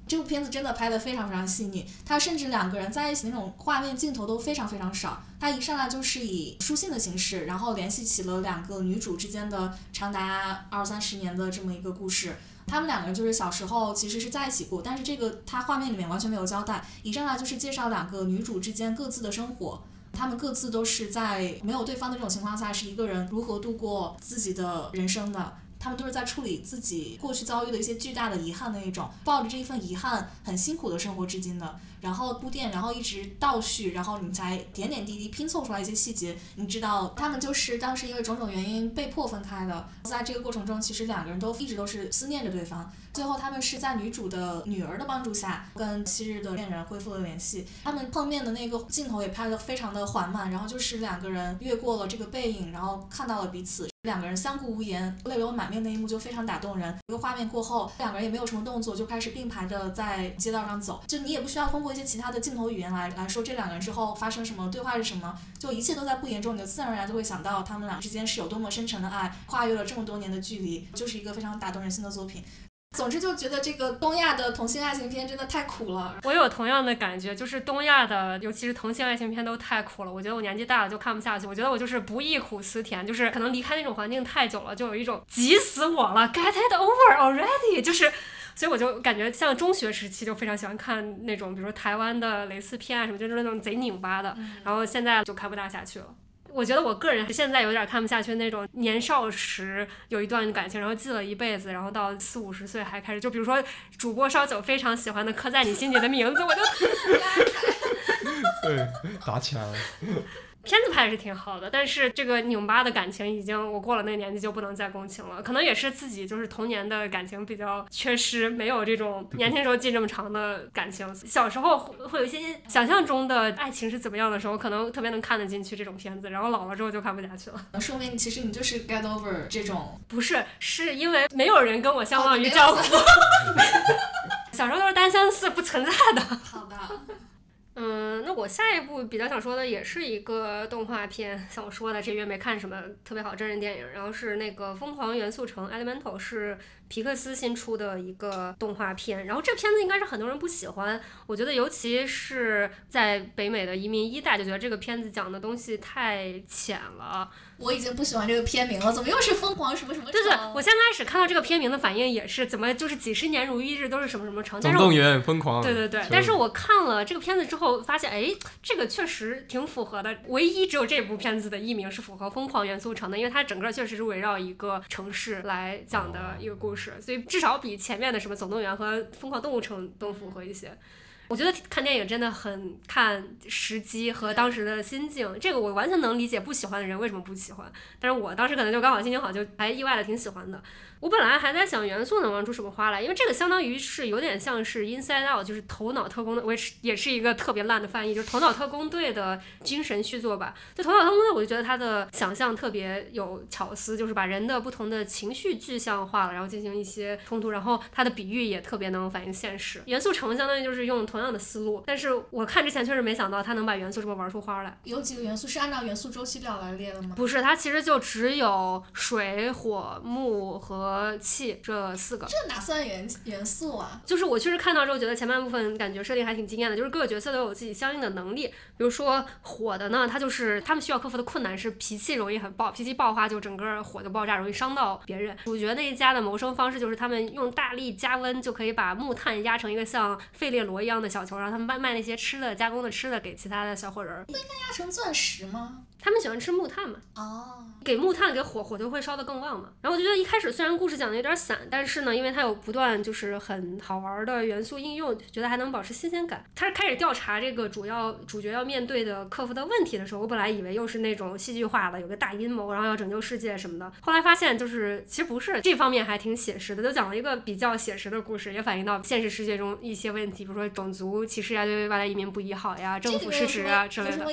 这部片子真的拍得非常非常细腻，它甚至两个人在一起那种画面镜头都非常非常少，它一上来就是以书信的形式，然后联系起了两个女主之间的长达二三十年的这么一个故事。他们两个人就是小时候其实是在一起过，但是这个它画面里面完全没有交代，一上来就是介绍两个女主之间各自的生活，她们各自都是在没有对方的这种情况下，是一个人如何度过自己的人生的。他们都是在处理自己过去遭遇的一些巨大的遗憾的那种，抱着这一份遗憾，很辛苦的生活至今的。然后铺垫，然后一直倒叙，然后你才点点滴滴拼凑出来一些细节。你知道，他们就是当时因为种种原因被迫分开的。在这个过程中，其实两个人都一直都是思念着对方。最后，他们是在女主的女儿的帮助下，跟昔日的恋人恢复了联系。他们碰面的那个镜头也拍得非常的缓慢，然后就是两个人越过了这个背影，然后看到了彼此。两个人相顾无言，泪流满面那一幕就非常打动人。一个画面过后，两个人也没有什么动作，就开始并排着在街道上走。就你也不需要通过一些其他的镜头语言来来说这两个人之后发生什么对话是什么，就一切都在不言中，你就自然而然就会想到他们俩之间是有多么深沉的爱，跨越了这么多年的距离，就是一个非常打动人心的作品。总之就觉得这个东亚的同性爱情片真的太苦了。我有同样的感觉，就是东亚的，尤其是同性爱情片都太苦了。我觉得我年纪大了就看不下去。我觉得我就是不忆苦思甜，就是可能离开那种环境太久了，就有一种急死我了，(laughs) get it over already。就是，所以我就感觉像中学时期就非常喜欢看那种，比如说台湾的蕾丝片啊什么，就是那种贼拧巴的。然后现在就看不大下去了。我觉得我个人现在有点看不下去那种年少时有一段感情，然后记了一辈子，然后到四五十岁还开始，就比如说主播烧酒非常喜欢的刻在你心底的名字，我就 (laughs) 对打起来了。片子拍的是挺好的，但是这个拧巴的感情已经我过了那个年纪就不能再共情了，可能也是自己就是童年的感情比较缺失，没有这种年轻时候记这么长的感情。小时候会有一些想象中的爱情是怎么样的时候，可能特别能看得进去这种片子，然后老了之后就看不下去了。说明其实你就是 get over 这种，不 (laughs) (laughs) 是，是因为没有人跟我相忘于江湖。(laughs) 小时候都是单相思，不存在的。嗯，那我下一部比较想说的也是一个动画片，像我说的这月没看什么特别好真人电影，然后是那个《疯狂元素城》（Elemental） 是。皮克斯新出的一个动画片，然后这片子应该是很多人不喜欢，我觉得尤其是在北美的移民一代就觉得这个片子讲的东西太浅了。我已经不喜欢这个片名了，怎么又是疯狂什么什么？对对，我先开始看到这个片名的反应也是，怎么就是几十年如一日都是什么什么城？总动员疯狂。对对对，但是我看了这个片子之后发现，哎，这个确实挺符合的。唯一只有这部片子的译名是符合疯狂元素城的，因为它整个确实是围绕一个城市来讲的一个故事。是，所以至少比前面的什么总动员和疯狂动物城都符合一些。我觉得看电影真的很看时机和当时的心境，这个我完全能理解不喜欢的人为什么不喜欢，但是我当时可能就刚好心情好，就还意外的挺喜欢的。我本来还在想元素能玩出什么花来，因为这个相当于是有点像是 Inside Out，就是头脑特工的，我也是也是一个特别烂的翻译，就是头脑特工队的精神续作吧。就头脑特工队，我就觉得他的想象特别有巧思，就是把人的不同的情绪具象化了，然后进行一些冲突，然后他的比喻也特别能反映现实。元素城相当于就是用同样的思路，但是我看之前确实没想到他能把元素这么玩出花来。有几个元素是按照元素周期表来列的吗？不是，它其实就只有水、火、木和气。这四个，这哪算元元素啊？就是我确实看到之后，觉得前半部分感觉设定还挺惊艳的，就是各个角色都有自己相应的能力。比如说火的呢，他就是他们需要克服的困难是脾气容易很爆，脾气爆发就整个火就爆炸，容易伤到别人。主角那一家的谋生方式就是他们用大力加温就可以把木炭压成一个像费列罗一样的小球，然后他们卖卖那些吃的加工的吃的给其他的小伙人。不应该压成钻石吗？他们喜欢吃木炭嘛？哦，给木炭给火，火就会烧得更旺嘛。然后我就觉得一开始虽然故事讲的有点散，但是呢，因为它有不断就是很好玩的元素应用，觉得还能保持新鲜感。他是开始调查这个主要主角要面对的克服的问题的时候，我本来以为又是那种戏剧化的，有个大阴谋，然后要拯救世界什么的。后来发现就是其实不是，这方面还挺写实的，就讲了一个比较写实的故事，也反映到现实世界中一些问题，比如说种族歧视呀，对外来移民不友好呀，政府失职啊之类的。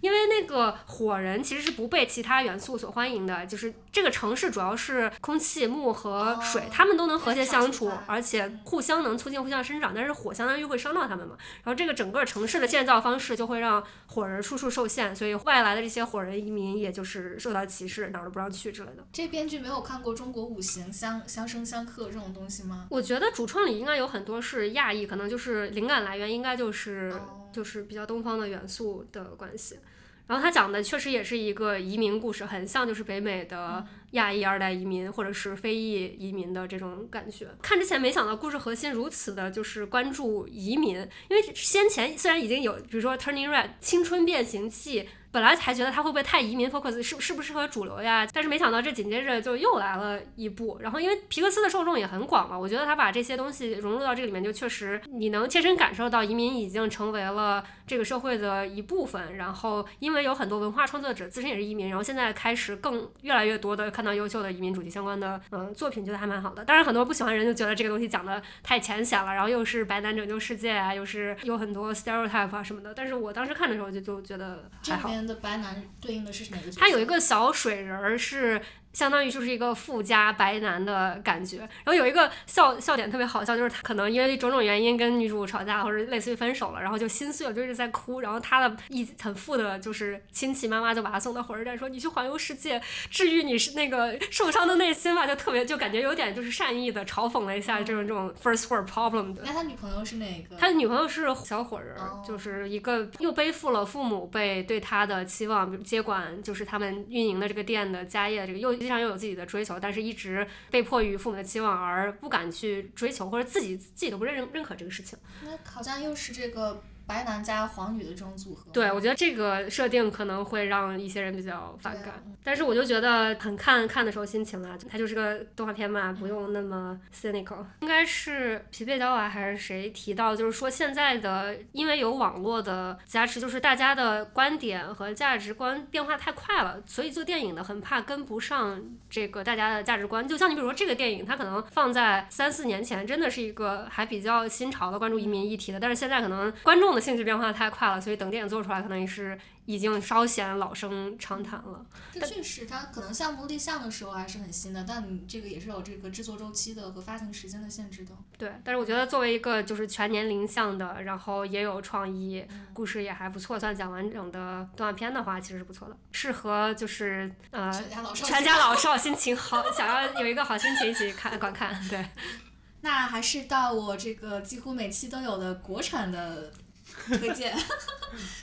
因为那个。火人其实是不被其他元素所欢迎的，就是这个城市主要是空气、木和水，他们都能和谐相处，而且互相能促进互相生长。但是火相当于会伤到他们嘛，然后这个整个城市的建造方式就会让火人处处受限，所以外来的这些火人移民也就是受到歧视，哪儿都不让去之类的。这编剧没有看过中国五行相相生相克这种东西吗？我觉得主创里应该有很多是亚裔，可能就是灵感来源应该就是就是比较东方的元素的关系。然后他讲的确实也是一个移民故事，很像就是北美的。亚裔二代移民或者是非裔移民的这种感觉。看之前没想到故事核心如此的就是关注移民，因为先前虽然已经有，比如说 Turning Red 青春变形记。本来还觉得他会不会太移民 focus 适适不适合主流呀？但是没想到这紧接着就又来了一部。然后因为皮克斯的受众也很广嘛，我觉得他把这些东西融入到这里面，就确实你能切身感受到移民已经成为了这个社会的一部分。然后因为有很多文化创作者自身也是移民，然后现在开始更越来越多的看到优秀的移民主题相关的嗯作品，觉得还蛮好的。当然很多不喜欢人就觉得这个东西讲的太浅显了，然后又是白男拯救世界啊，又是有很多 stereotype 啊什么的。但是我当时看的时候就就觉得还好。的白男。对应的是哪个？他有一个小水人儿是。相当于就是一个富家白男的感觉，然后有一个笑笑点特别好笑，就是他可能因为种种原因跟女主吵架或者类似于分手了，然后就心碎了，就一直在哭，然后他的一很富的就是亲戚妈妈就把他送到火车站，说你去环游世界，治愈你是那个受伤的内心吧，就特别就感觉有点就是善意的嘲讽了一下这种这种 first world problem 的。那他女朋友是哪个？他的女朋友是小火人，就是一个又背负了父母辈对他的期望，比如接管就是他们运营的这个店的家业，这个又经常又有自己的追求。但是一直被迫于父母的期望而不敢去追求，或者自己自己都不认认可这个事情。那好像又是这个。白男加黄女的这种组合，对我觉得这个设定可能会让一些人比较反感，但是我就觉得很看看的时候心情啊，它就是个动画片嘛，不用那么 cynical。应该是皮贝焦娃还是谁提到，就是说现在的因为有网络的加持，就是大家的观点和价值观变化太快了，所以做电影的很怕跟不上这个大家的价值观。就像你比如说这个电影，它可能放在三四年前真的是一个还比较新潮的关注移民议题的，但是现在可能观众。性质变化太快了，所以等电影做出来，可能也是。已经稍显老生常谈了。的确实，它可能项目立项的时候还是很新的，但这个也是有这个制作周期的和发行时间的限制的。对，但是我觉得作为一个就是全年龄向的，然后也有创意，故事也还不错，算讲完整的动画片的话，其实是不错的，适合就是呃全家老少心情好，想要有一个好心情一起看观看。对，(laughs) 那还是到我这个几乎每期都有的国产的。推荐，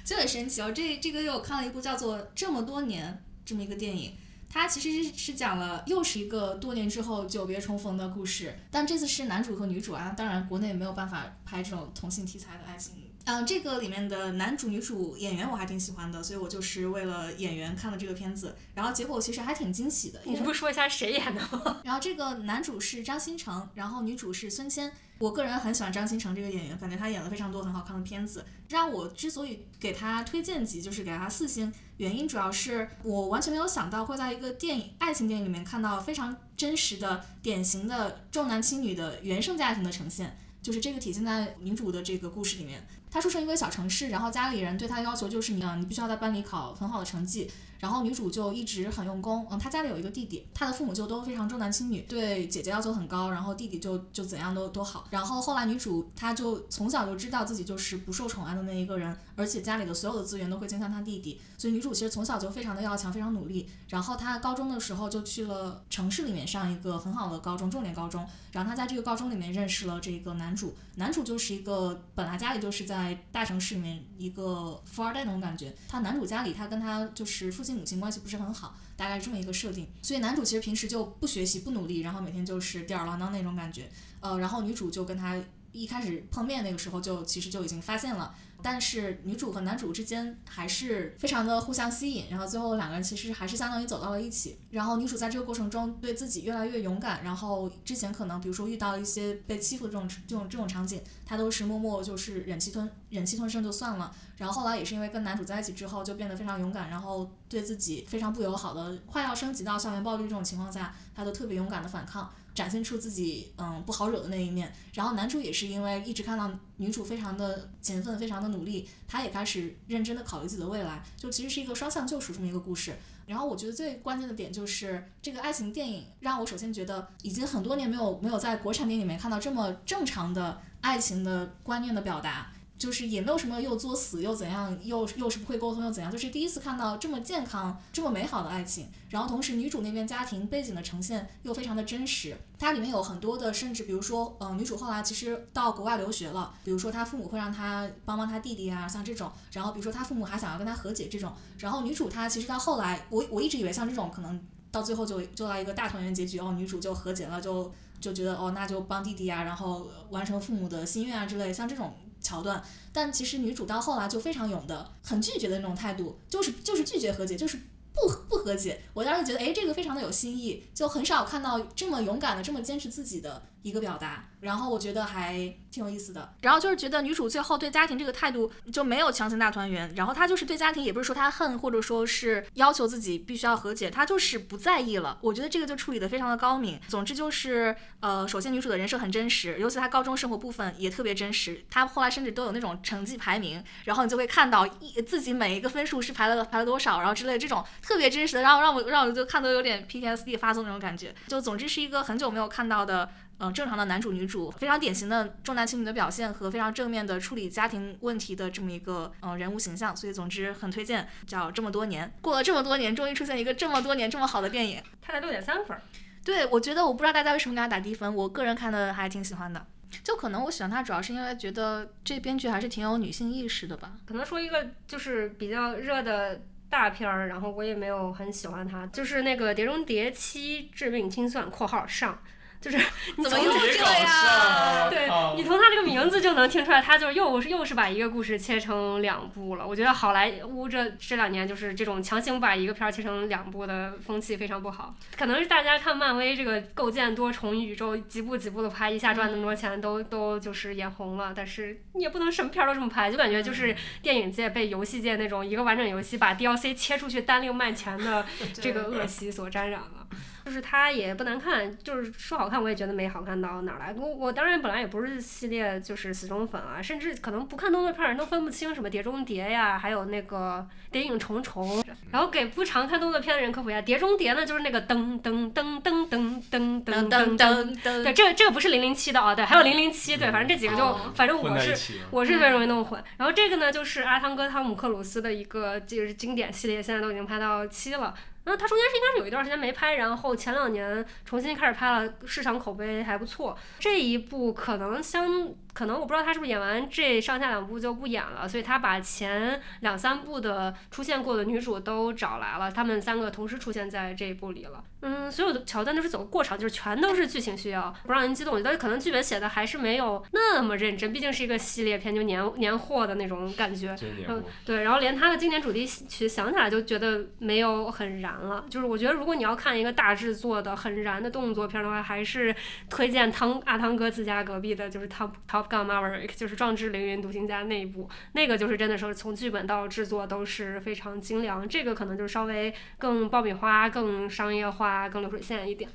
就 (laughs) 很神奇哦。这这个月我看了一部叫做《这么多年》这么一个电影，它其实是讲了又是一个多年之后久别重逢的故事，但这次是男主和女主啊。当然国内没有办法拍这种同性题材的爱情。嗯，这个里面的男主女主演员我还挺喜欢的，所以我就是为了演员看了这个片子，然后结果其实还挺惊喜的。你不说一下谁演的吗？(laughs) 然后这个男主是张新成，然后女主是孙千。我个人很喜欢张新成这个演员，感觉他演了非常多很好看的片子。让我之所以给他推荐级，就是给他四星，原因主要是我完全没有想到会在一个电影爱情电影里面看到非常真实的、典型的重男轻女的原生家庭的呈现，就是这个体现在女主的这个故事里面。他出生一个小城市，然后家里人对他的要求就是你，你必须要在班里考很好的成绩。然后女主就一直很用功，嗯，她家里有一个弟弟，她的父母就都非常重男轻女，对姐姐要求很高，然后弟弟就就怎样都都好。然后后来女主她就从小就知道自己就是不受宠爱的那一个人，而且家里的所有的资源都会倾向她弟弟，所以女主其实从小就非常的要强，非常努力。然后她高中的时候就去了城市里面上一个很好的高中，重点高中。然后她在这个高中里面认识了这个男主，男主就是一个本来家里就是在大城市里面一个富二代那种感觉。他男主家里他跟他就是父亲母亲关系不是很。好，大概是这么一个设定，所以男主其实平时就不学习不努力，然后每天就是吊儿郎当那种感觉，呃，然后女主就跟他一开始碰面那个时候就其实就已经发现了。但是女主和男主之间还是非常的互相吸引，然后最后两个人其实还是相当于走到了一起。然后女主在这个过程中对自己越来越勇敢，然后之前可能比如说遇到一些被欺负的这种这种这种场景，她都是默默就是忍气吞忍气吞声就算了。然后后来也是因为跟男主在一起之后就变得非常勇敢，然后对自己非常不友好的快要升级到校园暴力这种情况下，她都特别勇敢的反抗。展现出自己嗯不好惹的那一面，然后男主也是因为一直看到女主非常的勤奋，非常的努力，他也开始认真的考虑自己的未来，就其实是一个双向救赎这么一个故事。然后我觉得最关键的点就是这个爱情电影让我首先觉得已经很多年没有没有在国产电影里面看到这么正常的爱情的观念的表达。就是也没有什么又作死又怎样，又又是不会沟通又怎样，就是第一次看到这么健康、这么美好的爱情。然后同时女主那边家庭背景的呈现又非常的真实，它里面有很多的，甚至比如说，嗯，女主后来其实到国外留学了，比如说她父母会让她帮帮她弟弟啊，像这种。然后比如说她父母还想要跟她和解这种。然后女主她其实到后来，我我一直以为像这种可能。到最后就就来一个大团圆结局，哦，女主就和解了，就就觉得哦，那就帮弟弟啊，然后完成父母的心愿啊之类，像这种桥段。但其实女主到后来就非常勇的，很拒绝的那种态度，就是就是拒绝和解，就是不不和解。我当时觉得，哎，这个非常的有新意，就很少看到这么勇敢的、这么坚持自己的一个表达。然后我觉得还挺有意思的。然后就是觉得女主最后对家庭这个态度就没有强行大团圆，然后她就是对家庭也不是说她恨，或者说是要求自己必须要和解，她就是不在意了。我觉得这个就处理的非常的高明。总之就是呃，首先女主的人设很真实，尤其她高中生活部分也特别真实。她后来甚至都有那种成绩排名，然后你就会看到一自己每一个分数是排了排了多少，然后之类的这种特别真实的，然后让我让我就看都有点 PTSD 发作那种感觉。就总之是一个很久没有看到的。嗯，正常的男主女主，非常典型的重男轻女的表现和非常正面的处理家庭问题的这么一个嗯人物形象，所以总之很推荐。叫这么多年，过了这么多年，终于出现一个这么多年这么好的电影。他才六点三分。对，我觉得我不知道大家为什么给他打低分，我个人看的还挺喜欢的。就可能我喜欢他，主要是因为觉得这编剧还是挺有女性意识的吧。可能说一个就是比较热的大片儿，然后我也没有很喜欢他，就是那个《碟中谍七：致命清算》（括号上）。就是 (laughs) 你从这样？(laughs) 对你从他这个名字就能听出来，他就又是又是把一个故事切成两部了。我觉得好莱坞这这两年就是这种强行把一个片儿切成两部的风气非常不好。可能是大家看漫威这个构建多重宇宙，几部几部的拍，一下赚那么多钱，都都就是眼红了。但是你也不能什么片儿都这么拍，就感觉就是电影界被游戏界那种一个完整游戏把 DLC 切出去单另卖钱的 (laughs) 这个恶习所沾染了。就是它也不难看，就是说好看，我也觉得没好看到哪儿来。我我当然本来也不是系列就是死忠粉啊，甚至可能不看动作片人都分不清什么《碟中谍》呀，还有那个《谍影重重》。然后给不常看动作片的人科普一下，《碟中谍》呢就是那个噔噔噔噔噔噔噔噔噔。对，这个这个不是零零七的啊，对，还有零零七，对，反正这几个就反正我是我是特别容易弄混。然后这个呢就是阿汤哥汤姆克鲁斯的一个就是经典系列，现在都已经拍到七了。那他中间是应该是有一段时间没拍，然后前两年重新开始拍了，市场口碑还不错。这一部可能相。可能我不知道他是不是演完这上下两部就不演了，所以他把前两三部的出现过的女主都找来了，他们三个同时出现在这一部里了。嗯，所有的桥段都是走过场，就是全都是剧情需要，不让人激动。我觉得可能剧本写的还是没有那么认真，毕竟是一个系列片，就年年货的那种感觉。嗯，对，然后连他的经典主题曲想起来就觉得没有很燃了。就是我觉得如果你要看一个大制作的很燃的动作片的话，还是推荐汤阿汤哥自家隔壁的，就是汤汤。Gunmoverick 就是壮志凌云独行侠那一部，那个就是真的说从剧本到制作都是非常精良，这个可能就是稍微更爆米花、更商业化、更流水线一点。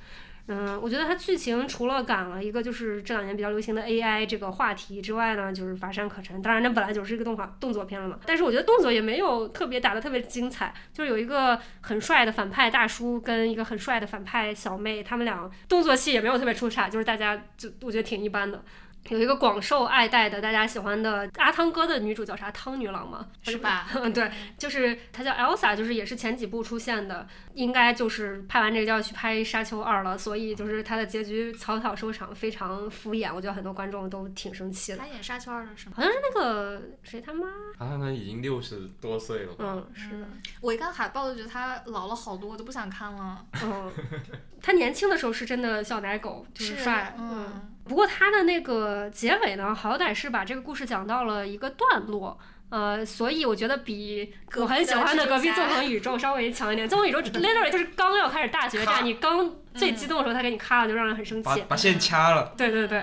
嗯，我觉得它剧情除了赶了一个就是这两年比较流行的 AI 这个话题之外呢，就是乏善可陈。当然，那本来就是一个动画动作片了嘛。但是我觉得动作也没有特别打的特别精彩，就是有一个很帅的反派大叔跟一个很帅的反派小妹，他们俩动作戏也没有特别出彩，就是大家就我觉得挺一般的。有一个广受爱戴的，大家喜欢的阿汤哥的女主叫啥？汤女郎吗？是吧？(laughs) 嗯，对，就是她叫 Elsa，就是也是前几部出现的，应该就是拍完这个就要去拍《沙丘二》了，所以就是她的结局草草收场，非常敷衍，我觉得很多观众都挺生气的。她演《沙丘二》的是吗？好像是那个谁他妈？他可能已经六十多岁了。嗯，是的。我一看海报就觉得她老了好多，我都不想看了。嗯，她年轻的时候是真的小奶狗，就是帅。嗯。不过他的那个结尾呢，好歹是把这个故事讲到了一个段落，呃，所以我觉得比我很喜欢的隔壁纵横宇宙稍微强一点。纵横宇宙 (laughs) literally 就是刚要开始大决战，你刚。最激动的时候，他给你咔了，就让人很生气。把把线掐了。对对对，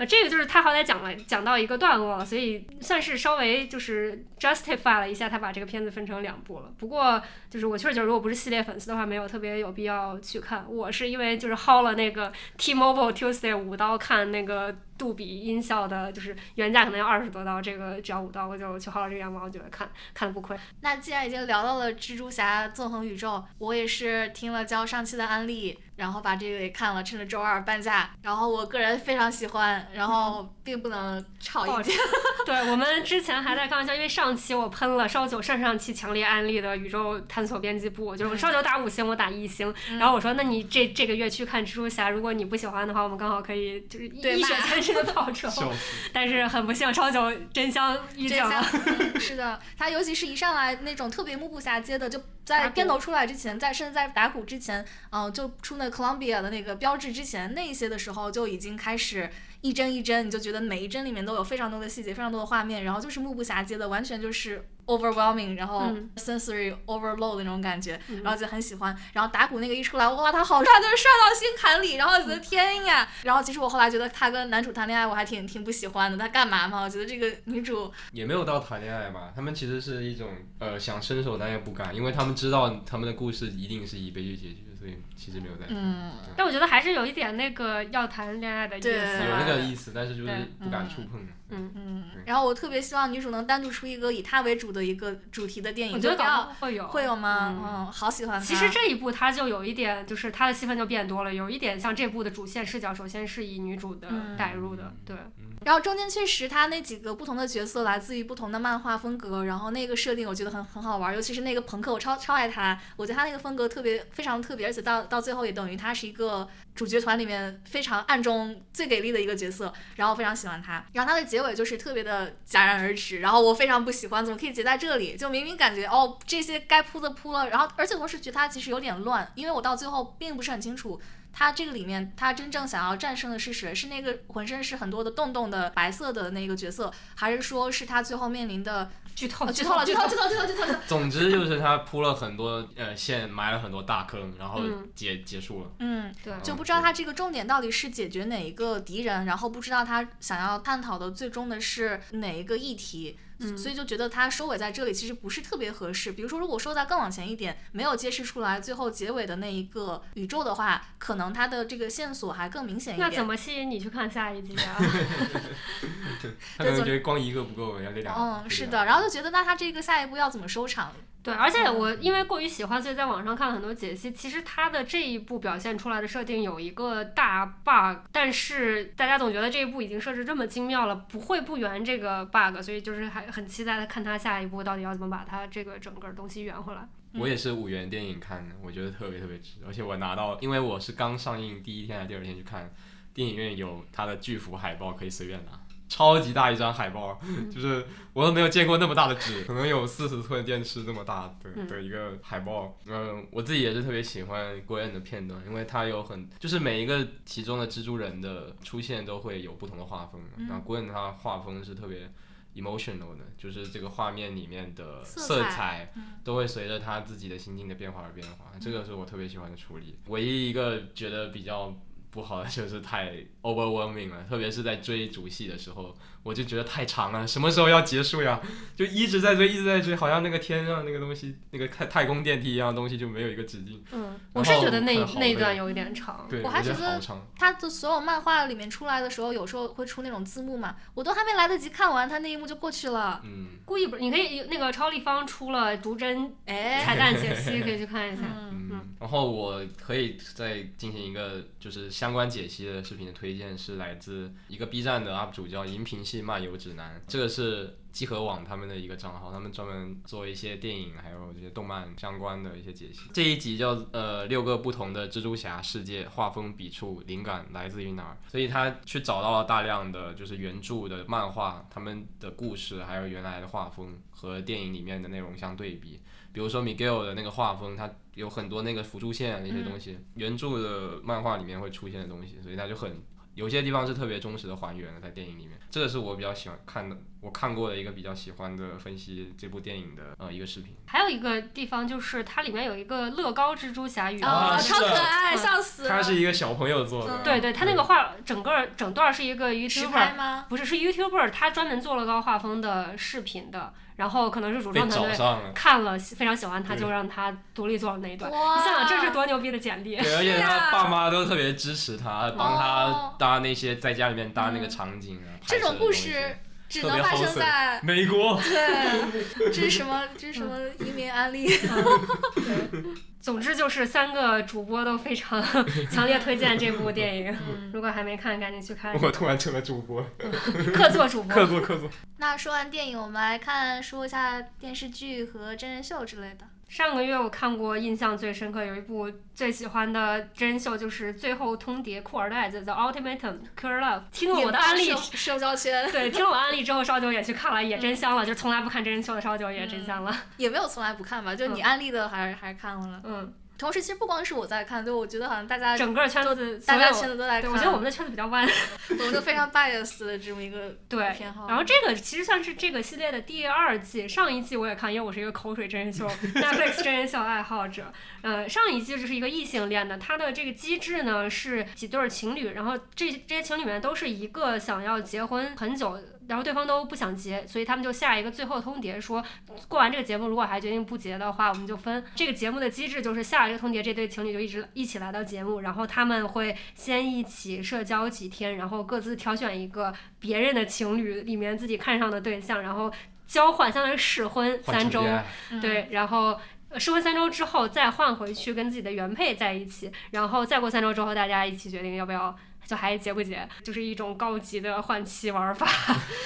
呃，这个就是他好歹讲了，讲到一个段落了，所以算是稍微就是 justify 了一下他把这个片子分成两部了。不过就是我确实觉得，如果不是系列粉丝的话，没有特别有必要去看。我是因为就是薅了那个 T-Mobile Tuesday 五刀看那个杜比音效的，就是原价可能要二十多刀，这个只要五刀，我就去薅了这个羊毛，我觉得看看的不亏。那既然已经聊到了蜘蛛侠纵横宇宙，我也是听了交上期的安利。然后把这个也看了，趁着周二半价，然后我个人非常喜欢，然后并不能吵一架。(laughs) 对我们之前还在开玩笑，因为上期我喷了烧酒，上上期强烈安利的宇宙探索编辑部，就是烧酒打五星，我打一星。然后我说，那你这这个月去看蜘蛛侠，如果你不喜欢的话，我们刚好可以就是一雪前耻的报仇。但是很不幸，烧酒真香遇见了。(laughs) 是的，他尤其是一上来那种特别目不暇接的就。在片头出来之前，在甚至在打鼓之前，嗯、就出那 Columbia 的那个标志之前，那些的时候就已经开始一帧一帧，你就觉得每一帧里面都有非常多的细节，非常多的画面，然后就是目不暇接的，完全就是 (laughs) overwhelming，然后嗯 sensory overload 的那种感觉，嗯然后就很喜欢。然后打鼓那个一出来，哇，他好帅，就是帅到心坎里，然后觉得天呀！然后其实我后来觉得他跟男主谈恋爱，我还挺挺不喜欢的，他干嘛嘛？我觉得这个女主也没有到谈恋爱吧，他们其实是一种呃想伸手但又不敢，因为他们知道他们的故事一定是以悲剧结局，所以其实没有在嗯，但我觉得还是有一点那个要谈恋爱的意思对。有那个意思，但是就是不敢触碰。嗯，嗯。嗯，然后我特别希望女主能单独出一个以她为主的一个主题的电影，我觉得会有。会有吗？嗯。嗯，好喜欢。其实这一部它就有一点，就是它的戏份就变多了，有一点像这部的主线视角，首先是以女主的嗯。带入的，对，然后中间确实他那几个不同的角色来自于不同的漫画风格，然后那个设定我觉得很很好玩，尤其是那个朋克，我超超爱他，我觉得他那个风格特别非常特别，而且到到最后也等于他是一个主角团里面非常暗中最给力的一个角色，然后非常喜欢他。然后他的结尾就是特别的戛然而止，然后我非常不喜欢，怎么可以结在这里？就明明感觉哦这些该铺的铺了，然后而且同时觉得他其实有点乱，因为我到最后并不是很清楚。他这个里面，他真正想要战胜的是谁？是那个浑身是很多的洞洞的白色的那个角色，还是说是他最后面临的？剧透，哦，剧透了，剧透了，剧透了，剧透了，剧透了。总之就是他铺了很多呃线，埋了很多大坑，然后嗯结、结束了。嗯，对，就不知道他这个重点到底是解决哪一个敌人，然后不知道他想要探讨的最终的是哪一个议题。嗯所以就觉得它收尾在这里其实不是特别合适。比如说，如果收在更往前一点，没有揭示出来最后结尾的那一个宇宙的话，可能它的这个线索还更明显一点。那怎么吸引你去看下一集啊？(laughs) (laughs) 他可能觉得光一个不够，要这俩。嗯，是的，然后就觉得那他这个下一步要怎么收场？对，而且我因为过于喜欢，所以在网上看了很多解析。其实它的这一部表现出来的设定有一个大 bug，但是大家总觉得这一部已经设置这么精妙了，不会不圆这个 bug，所以就是还很期待的看它下一步到底要怎么把它这个整个东西圆回来。我也是五元电影看的，我觉得特别特别值，而且我拿到，因为我是刚上映第一天还是第二天去看，电影院有它的巨幅海报可以随便拿，超级大一张海报，就是我都没有见过那么大的纸，可能有四十寸电视那么大的嗯。的一个海报。嗯，我自己也是特别喜欢郭恩的片段，因为他有很就是每一个其中的蜘蛛人的出现都会有不同的画风，然后郭恩他画风是特别。emotional 的，就是这个画面里面的色彩。都会随着他自己的心境的变化而变化，这个是我特别喜欢的处理。唯一一个觉得比较不好的 (laughs) 就是太 overwhelming 了，特别是在追逐戏的时候，我就觉得太长了，什么时候要结束呀？(laughs) 就一直在追，一直在追，好像那个天上那个东西，那个太太空电梯一样的东西就没有一个止境。嗯，我是觉得那那一段有一点长。对，我还觉觉得。他的所有漫画里面出来的时候，有时候会出那种字幕嘛，我都还没来得及看完，他那一幕就过去了。嗯，故意不，你可以那个超立方出了逐帧哎，彩蛋解析，可以去看一下。(laughs) 嗯，嗯，然后我可以再进行一个就是相关解析的视频的推荐，是来自一个 B 站的 UP 主叫银屏系漫游指南，这个是集合网他们的一个账号，他们专门做一些电影还有这些动漫相关的一些解析。这一集叫呃六个不同的蜘蛛侠世界，画风、笔触、灵感来自于哪儿？所以他去找到了大量的就是原著的漫画，他们的故事还有原来的画风和电影里面的内容相对比。比如说 Miguel 的那个画风，它有很多那个辅助线啊那些东西，原著的漫画里面会出现的东西，所以他就很有些地方是特别忠实的还原了在电影里面。这个是我比较喜欢看的，我看过的一个比较喜欢的分析这部电影的呃一个视频。还有一个地方就是它里面有一个乐高蜘蛛侠与哦，超啊是的可爱，(laughs) 笑死了。它是一个小朋友做的，对对，他那个画整个整段是一个实 YouTuber，拍吗？不是是 YouTuber，他专门做乐高画风的视频的，然后可能是主被创团队找上了。看了非常喜欢他，就让他独立做了那一段。哇你想想这是多牛逼的简历！对，而且他爸妈都特别支持他，帮他哦搭那些在家里面搭那个场景啊。这种故事只能发生在美国。对，这是什么？这是什么移民案例？(laughs) (laughs) 总之就是三个主播都非常 (laughs) 强烈推荐这部电影，如果还没看，赶紧去看。我突然成了主播，(laughs) 客座主播客，座客座。那说完电影，我们来看说一下电视剧和真人秀之类的。上个月我看过印象最深刻有一部最喜欢的真人秀，就是《最后通牒》酷儿的爱子 The Ultimatum Queer Love。听了我的安利社，社交圈对，听了我安利之后，烧酒也去看了，也真香了。就从来不看真人秀的烧酒也真香了。也没有从来不看吧，就你安利的还是还是看了。嗯，同时，其实不光是我在看，就我觉得好像大家整个圈子，大家圈子都在看。对，我觉得我们的圈子比较弯。(laughs) 我们都非常 bias 的这么一个对偏好。然后这个其实算是这个系列的第二季，上一季我也看，因为我是一个口水真人秀 (laughs) Netflix 真人秀爱好者。呃，上一季就是一个异性恋的，它的这个机制呢是几对情侣，然后这这些情侣里面都是一个想要结婚很久。然后对方都不想结，所以他们就下一个最后通牒，说过完这个节目，如果还决定不结的话，我们就分。这个节目的机制就是下一个通牒，这对情侣就一直一起来到节目，然后他们会先一起社交几天，然后各自挑选一个别人的情侣里面自己看上的对象，然后交换，相当于试婚三周，嗯对，然后。呃试婚三周之后再换回去跟自己的原配在一起，然后再过三周之后大家一起决定要不要就还结不结，就是一种高级的换妻玩法。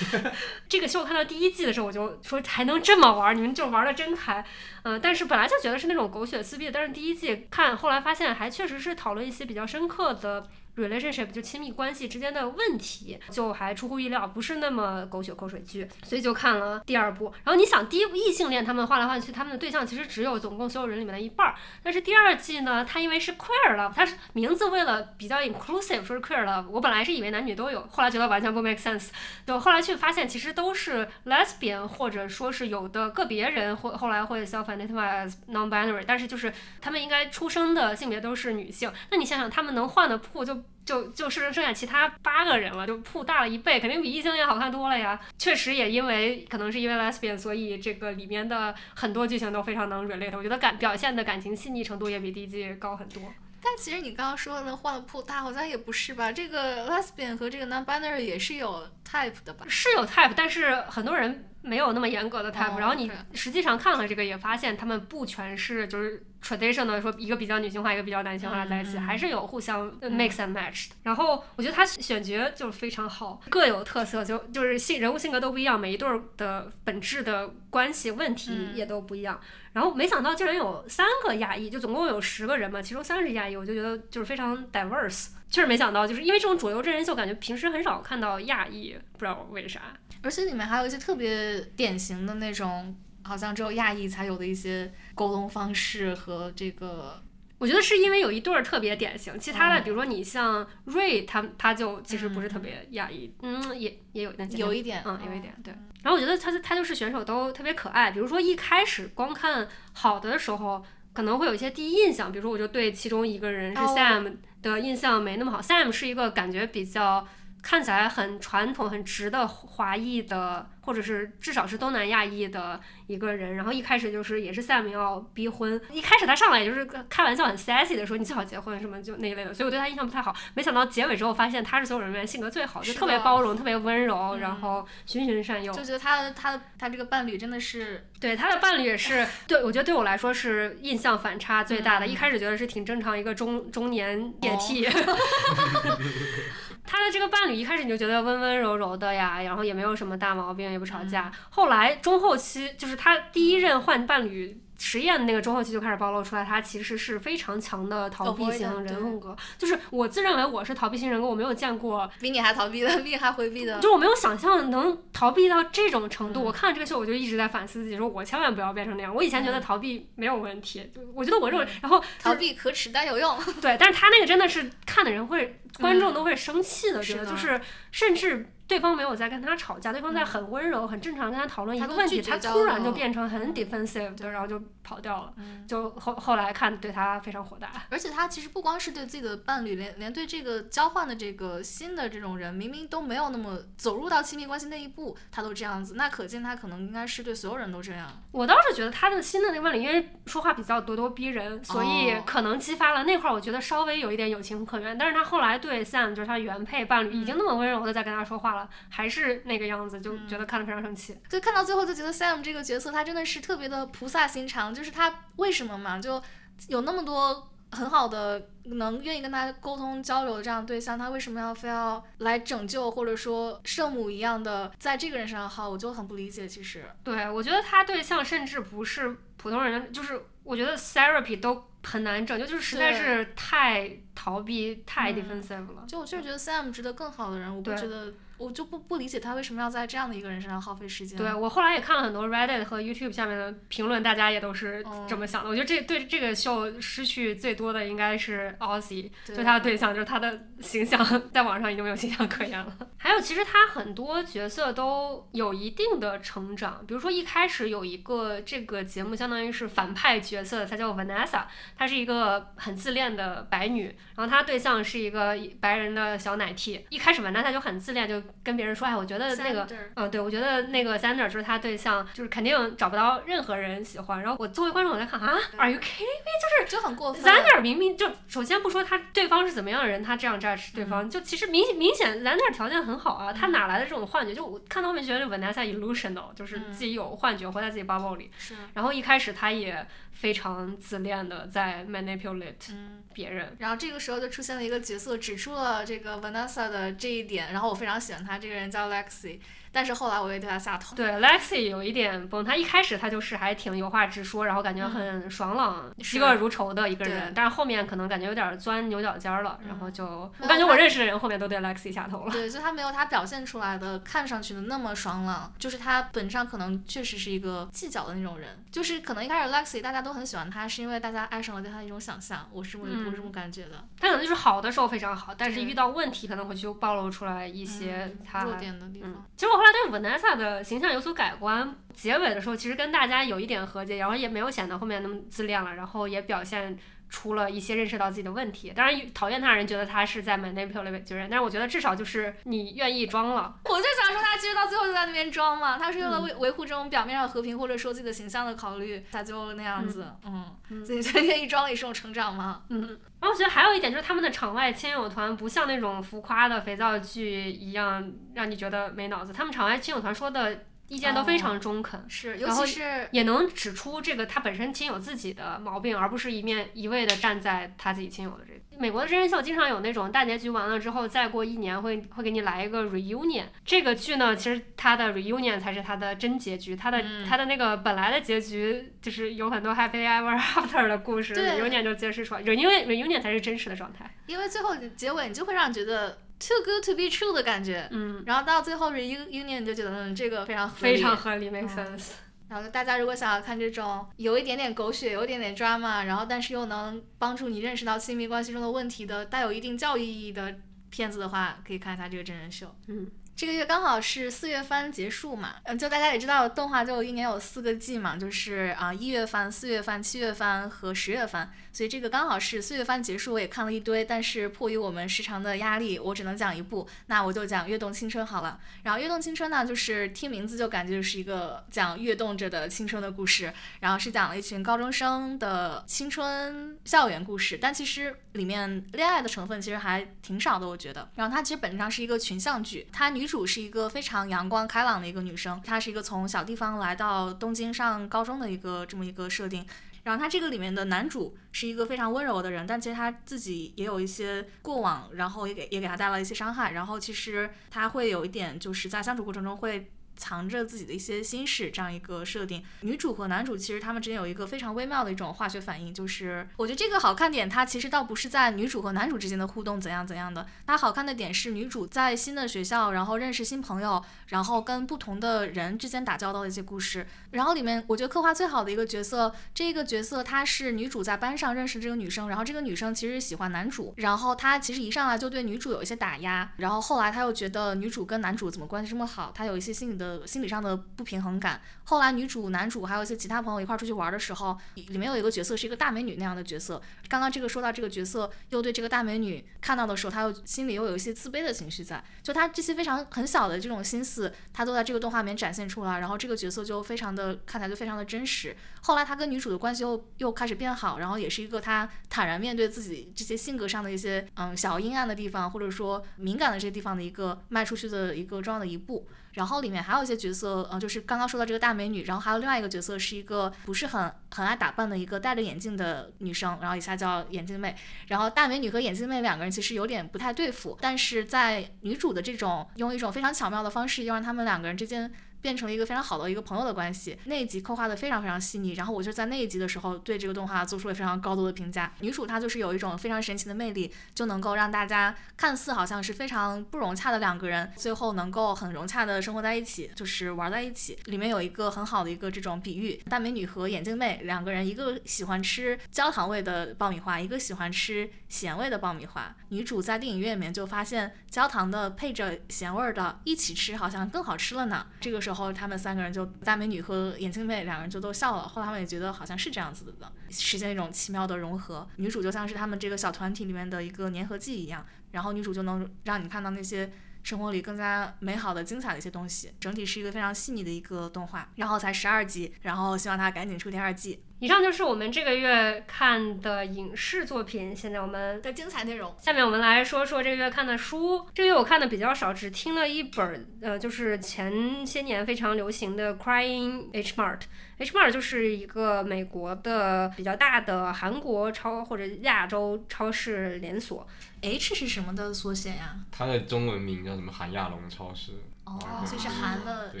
(laughs) 这个秀看到第一季的时候，我就说还能这么玩，你们就玩的真开。嗯、但是本来就觉得是那种狗血撕逼，但是第一季看后来发现还确实是讨论一些比较深刻的 relationship 就亲密关系之间的问题，就还出乎意料，不是那么狗血口水剧，所以就看了第二部。然后你想，第一部异性恋他们换来换去，他们的对象其实只有总共所有人里面的一半儿，但是第二季呢，它因为是 queer love，它是名字为了比较 inclusive 说是 queer love，我本来是以为男女都有，后来觉得完全不 make sense，(laughs) 就后来去发现其实都是 lesbian 或者说是有的个别人会后来会 self identify as non-binary，但是就是他们应该出生的性别都是女性，那你想想他们能换的铺就。就就是剩下其他八个人了，就铺大了一倍，肯定比异性恋好看多了呀。确实也因为可能是因为 lesbian，所以这个里面的很多剧情都非常能 relate。我觉得感表现的感情细腻程度也比第一季高很多。但其实你刚刚说的那换了铺大，好像也不是吧？这个 lesbian 和这个 non-binary 也是有 type 的吧？是有 type，但是很多人没有那么严格的 type、哦然后你实际上看了这个，也发现他们不全是就是 traditional 的说一个比较女性化，一个比较男性化在一起，还是有互相 mix and match 的。然后我觉得他选角就非常好，各有特色，就就是性人物性格都不一样，每一对儿的本质的关系问题嗯也都不一样。然后没想到竟然有三个亚裔，就总共有十个人嘛，其中三个是亚裔，我就觉得就是非常 diverse。确实没想到，就是因为这种主流真人秀，感觉平时很少看到亚裔，不知道为啥。而且里面还有一些特别典型的那种，好像只有亚裔才有的一些沟通方式和这个我觉得是因为有一对儿特别典型，其他的哦比如说你像瑞，他他就其实不是特别亚裔，嗯，也也有那有一点，嗯，有一点对。然后我觉得他他就是选手都特别可爱，比如说一开始光看好的时候，可能会有一些第一印象，比如说我就对其中一个人是哦 Sam 的印象没那么好。Sam 是一个感觉比较看起来很传统、很直的华裔的，或者是至少是东南亚裔的一个人。然后一开始就是也是 Sam 要逼婚，一开始他上来也就是开玩笑很 sassy 的说你最好结婚什么就那一类的，所以我对他印象不太好。没想到结尾之后发现他是所有人里面性格最好，就特别包容、特别温柔，嗯然后循循善诱。就觉得他他他这个伴侣真的是对他的伴侣也是，(laughs) 对我觉得对我来说是印象反差最大的。嗯一开始觉得是挺正常一个中中年铁 T，、(laughs) 他的这个伴侣一开始你就觉得温温柔柔的呀，然后也没有什么大毛病，也不吵架。嗯后来中后期就是他第一任换伴侣。实验那个中后期就开始暴露出来，他其实是非常强的逃避型人格。就是我自认为我是逃避型人格，我没有见过比你还逃避的，(laughs) 比你还回避的。就我没有想象能逃避到这种程度。嗯我看了这个秀，我就一直在反思自己，说我千万不要变成那样。我以前觉得逃避没有问题，就我觉得我这种，然后逃避可耻但有用。对，但是他那个真的是看的人会，(laughs) 观众都会生气的，是的觉得就是甚至。对方没有在跟他吵架，对方在很温柔、很正常跟他讨论一个问题，他突然就。变成很嗯 defensive 的，然后就跑掉了。嗯就后后来看对他非常火大。而且他其实不光是对自己的伴侣，连连对这个交换的这个新的这种人，明明都没有那么走入到亲密关系那一步，他都这样子，那可见他可能应该是对所有人都这样。我倒是觉得他的新的那个伴侣，因为说话比较咄咄逼人，所以哦可能激发了那块儿，我觉得稍微有一点有情可原。但是他后来对 Sam 就是他原配伴侣已经那么温柔的在跟他说话了，还是那个样子，就觉得看得非常生气。就看到最后就觉得 Sam 这个角色他真的是特别的菩萨心肠，就是他为什么嘛，就有那么多很好的能愿意跟他沟通交流的这样的对象，他为什么要非要来拯救或者说圣母一样的在这个人身上耗？我就很不理解。其实，对我觉得他对象甚至不是普通人，就是我觉得 therapy 都很难拯救，就是实在是太逃避、太 defensive 了。就我确实觉得 Sam 值得更好的人，我不觉得。我就不不理解他为什么要在这样的一个人身上耗费时间。对我后来也看了很多 Reddit 和 YouTube 下面的评论，大家也都是这么想的。我觉得这对这个秀失去最多的应该是 Ozzy，就他的对象，就是他的形象 (laughs) 在网上已经没有形象可言了。(laughs) 还有，其实他很多角色都有一定的成长，比如说一开始有一个这个节目相当于是反派角色，她叫 Vanessa，她是一个很自恋的白女，然后她对象是一个白人的小奶 T。一开始 Vanessa 就很自恋，就跟别人说，哎，我觉得那个，嗯，对，我觉得那个 Sander 就是他对象，就是肯定找不到任何人喜欢。然后我作为观众我在看啊，Are you kidding me？就是就很过分。Sander 明明就首先不说他对方是怎么样的人，他这样 judge 对方，就其实明明显 Sander 条件很好啊，他哪来的这种幻觉？就我看到后面觉得 Vanessa illusional，就是自己有幻觉，活在自己 bubble 里。是。然后一开始他也非常自恋的在 manipulate 别人。然后这个时候就出现了一个角色，指出了这个 Vanessa 的这一点。然后我非常喜欢他这个人叫 Lexi。但是后来我也对他下头。对，Lexi 有一点崩。他一开始他就是还挺有话直说，然后感觉很爽朗、嫉恶如仇的一个人。但是后面可能感觉有点钻牛角尖了，然后就我感觉我认识的人后面都对 Lexi 下头了。对，就他没有他表现出来的看上去的那么爽朗。就是他本质上可能确实是一个计较的那种人。就是可能一开始 Lexi 大家都很喜欢他，是因为大家爱上了对他的一种想象。我是我我是这么感觉的。他可能就是好的时候非常好，但是遇到问题可能会就暴露出来一些他弱点的地方。其实我后来对 Vanessa。的形象有所改观，结尾的时候其实跟大家有一点和解，然后也没有显得后面那么自恋了，然后也表现出了一些认识到自己的问题。当然，讨厌他的人觉得他是在 manipulate 别人，但是我觉得至少就是你愿意装了。我就想说，他其实到最后就在那边装嘛，他是为了维维护这种表面上和平或者说自己的形象的考虑，他就那样子，嗯，自己就愿意装了也是种成长嘛，嗯。然后我觉得还有一点就是他们的场外亲友团不像那种浮夸的肥皂剧一样让你觉得没脑子，他们场外亲友团说的。意见都非常中肯，是，尤其是也能指出这个他本身亲友自己的毛病，而不是一面一味的站在他自己亲友的这。美国的真人秀经常有那种大结局完了之后，再过一年会会给你来一个 reunion。这个剧呢，其实它的 reunion 才是它的真结局，它的它的那个本来的结局就是有很多 happy ever after 的故事，reunion 就揭示出来，reunion reunion 才是真实的状态。因为最后结尾你就会让你觉得。Too good to be true 的感觉，嗯，然后到最后 reunion 就觉得，嗯，这个非常非常合理，make sense。然后大家如果想要看这种有一点点狗血、有一点点 drama，然后但是又能帮助你认识到亲密关系中的问题的、带有一定教育意义的片子的话，可以看一下这个真人秀。嗯，这个月刚好是四月番结束嘛，嗯，就大家也知道，动画就一年有四个季嘛，就是啊一月番、四月番、七月番和十月番。所以这个刚好是四月番结束，我也看了一堆，但是迫于我们时长的压力，我只能讲一部，那我就讲《跃动青春》好了。然后《跃动青春》呢，就是听名字就感觉是一个讲跃动着的青春的故事，然后是讲了一群高中生的青春校园故事，但其实里面恋爱的成分其实还挺少的，我觉得。然后它其实本质上是一个群像剧，它女主是一个非常阳光开朗的一个女生，她是一个从小地方来到东京上高中的一个这么一个设定。然后他这个里面的男主是一个非常温柔的人，但其实他自己也有一些过往，然后也给也给他带来一些伤害。然后其实他会有一点就是在相处过程中会。藏着自己的一些心事，这样一个设定，女主和男主其实他们之间有一个非常微妙的一种化学反应，就是我觉得这个好看点，它其实倒不是在女主和男主之间的互动怎样怎样的，它好看的点是女主在新的学校，然后认识新朋友，然后跟不同的人之间打交道的一些故事。然后里面我觉得刻画最好的一个角色，这个角色她是女主在班上认识这个女生，然后这个女生其实喜欢男主，然后她其实一上来就对女主有一些打压，然后后来她又觉得女主跟男主怎么关系这么好，她有一些心理的。呃心理上的不平衡感。后来女主、男主还有一些其他朋友一块出去玩的时候，里面有一个角色是一个大美女那样的角色。刚刚这个说到这个角色，又对这个大美女看到的时候，他又心里又有一些自卑的情绪在。就他这些非常很小的这种心思，他都在这个动画里面展现出来。然后这个角色就非常的看起来就非常的真实。后来他跟女主的关系又又开始变好，然后也是一个他坦然面对自己这些性格上的一些嗯小阴暗的地方，或者说敏感的这些地方的一个迈出去的一个重要的一步。然后里面还有一些角色，呃，就是刚刚说到这个大美女，然后还有另外一个角色是一个不是很很爱打扮的一个戴着眼镜的女生，然后以下叫眼镜妹。然后大美女和眼镜妹两个人其实有点不太对付，但是在女主的这种用一种非常巧妙的方式，又让他们两个人之间。变成了一个非常好的一个朋友的关系。那一集刻画的非常非常细腻，然后我就在那一集的时候对这个动画做出了非常高度的评价。女主她就是有一种非常神奇的魅力，就能够让大家看似好像是非常不融洽的两个人，最后能够很融洽的生活在一起，就是玩在一起。里面有一个很好的一个这种比喻：大美女和眼镜妹两个人，一个喜欢吃焦糖味的爆米花，一个喜欢吃咸味的爆米花。女主在电影院里面就发现焦糖的配着咸味的一起吃好像更好吃了呢。这个时候。然后他们三个人就大美女和眼镜妹两个人就都笑了。后来他们也觉得好像是这样子的，实现一种奇妙的融合。女主就像是他们这个小团体里面的一个粘合剂一样，然后女主就能让你看到那些生活里更加美好的、精彩的一些东西。整体是一个非常细腻的一个动画。然后才十二集，然后希望它赶紧出第二季。以上就是我们这个月看的影视作品。现在我们的精彩内容，下面我们来说说这个月看的书。这个月我看的比较少，只听了一本，呃，就是前些年非常流行的《Crying H Mart》。H Mart 就是一个美国的比较大的韩国超或者亚洲超市连锁。H 是什么的缩写呀？它的中文名叫什么？韩亚龙超市。哦，所以是韩的 H。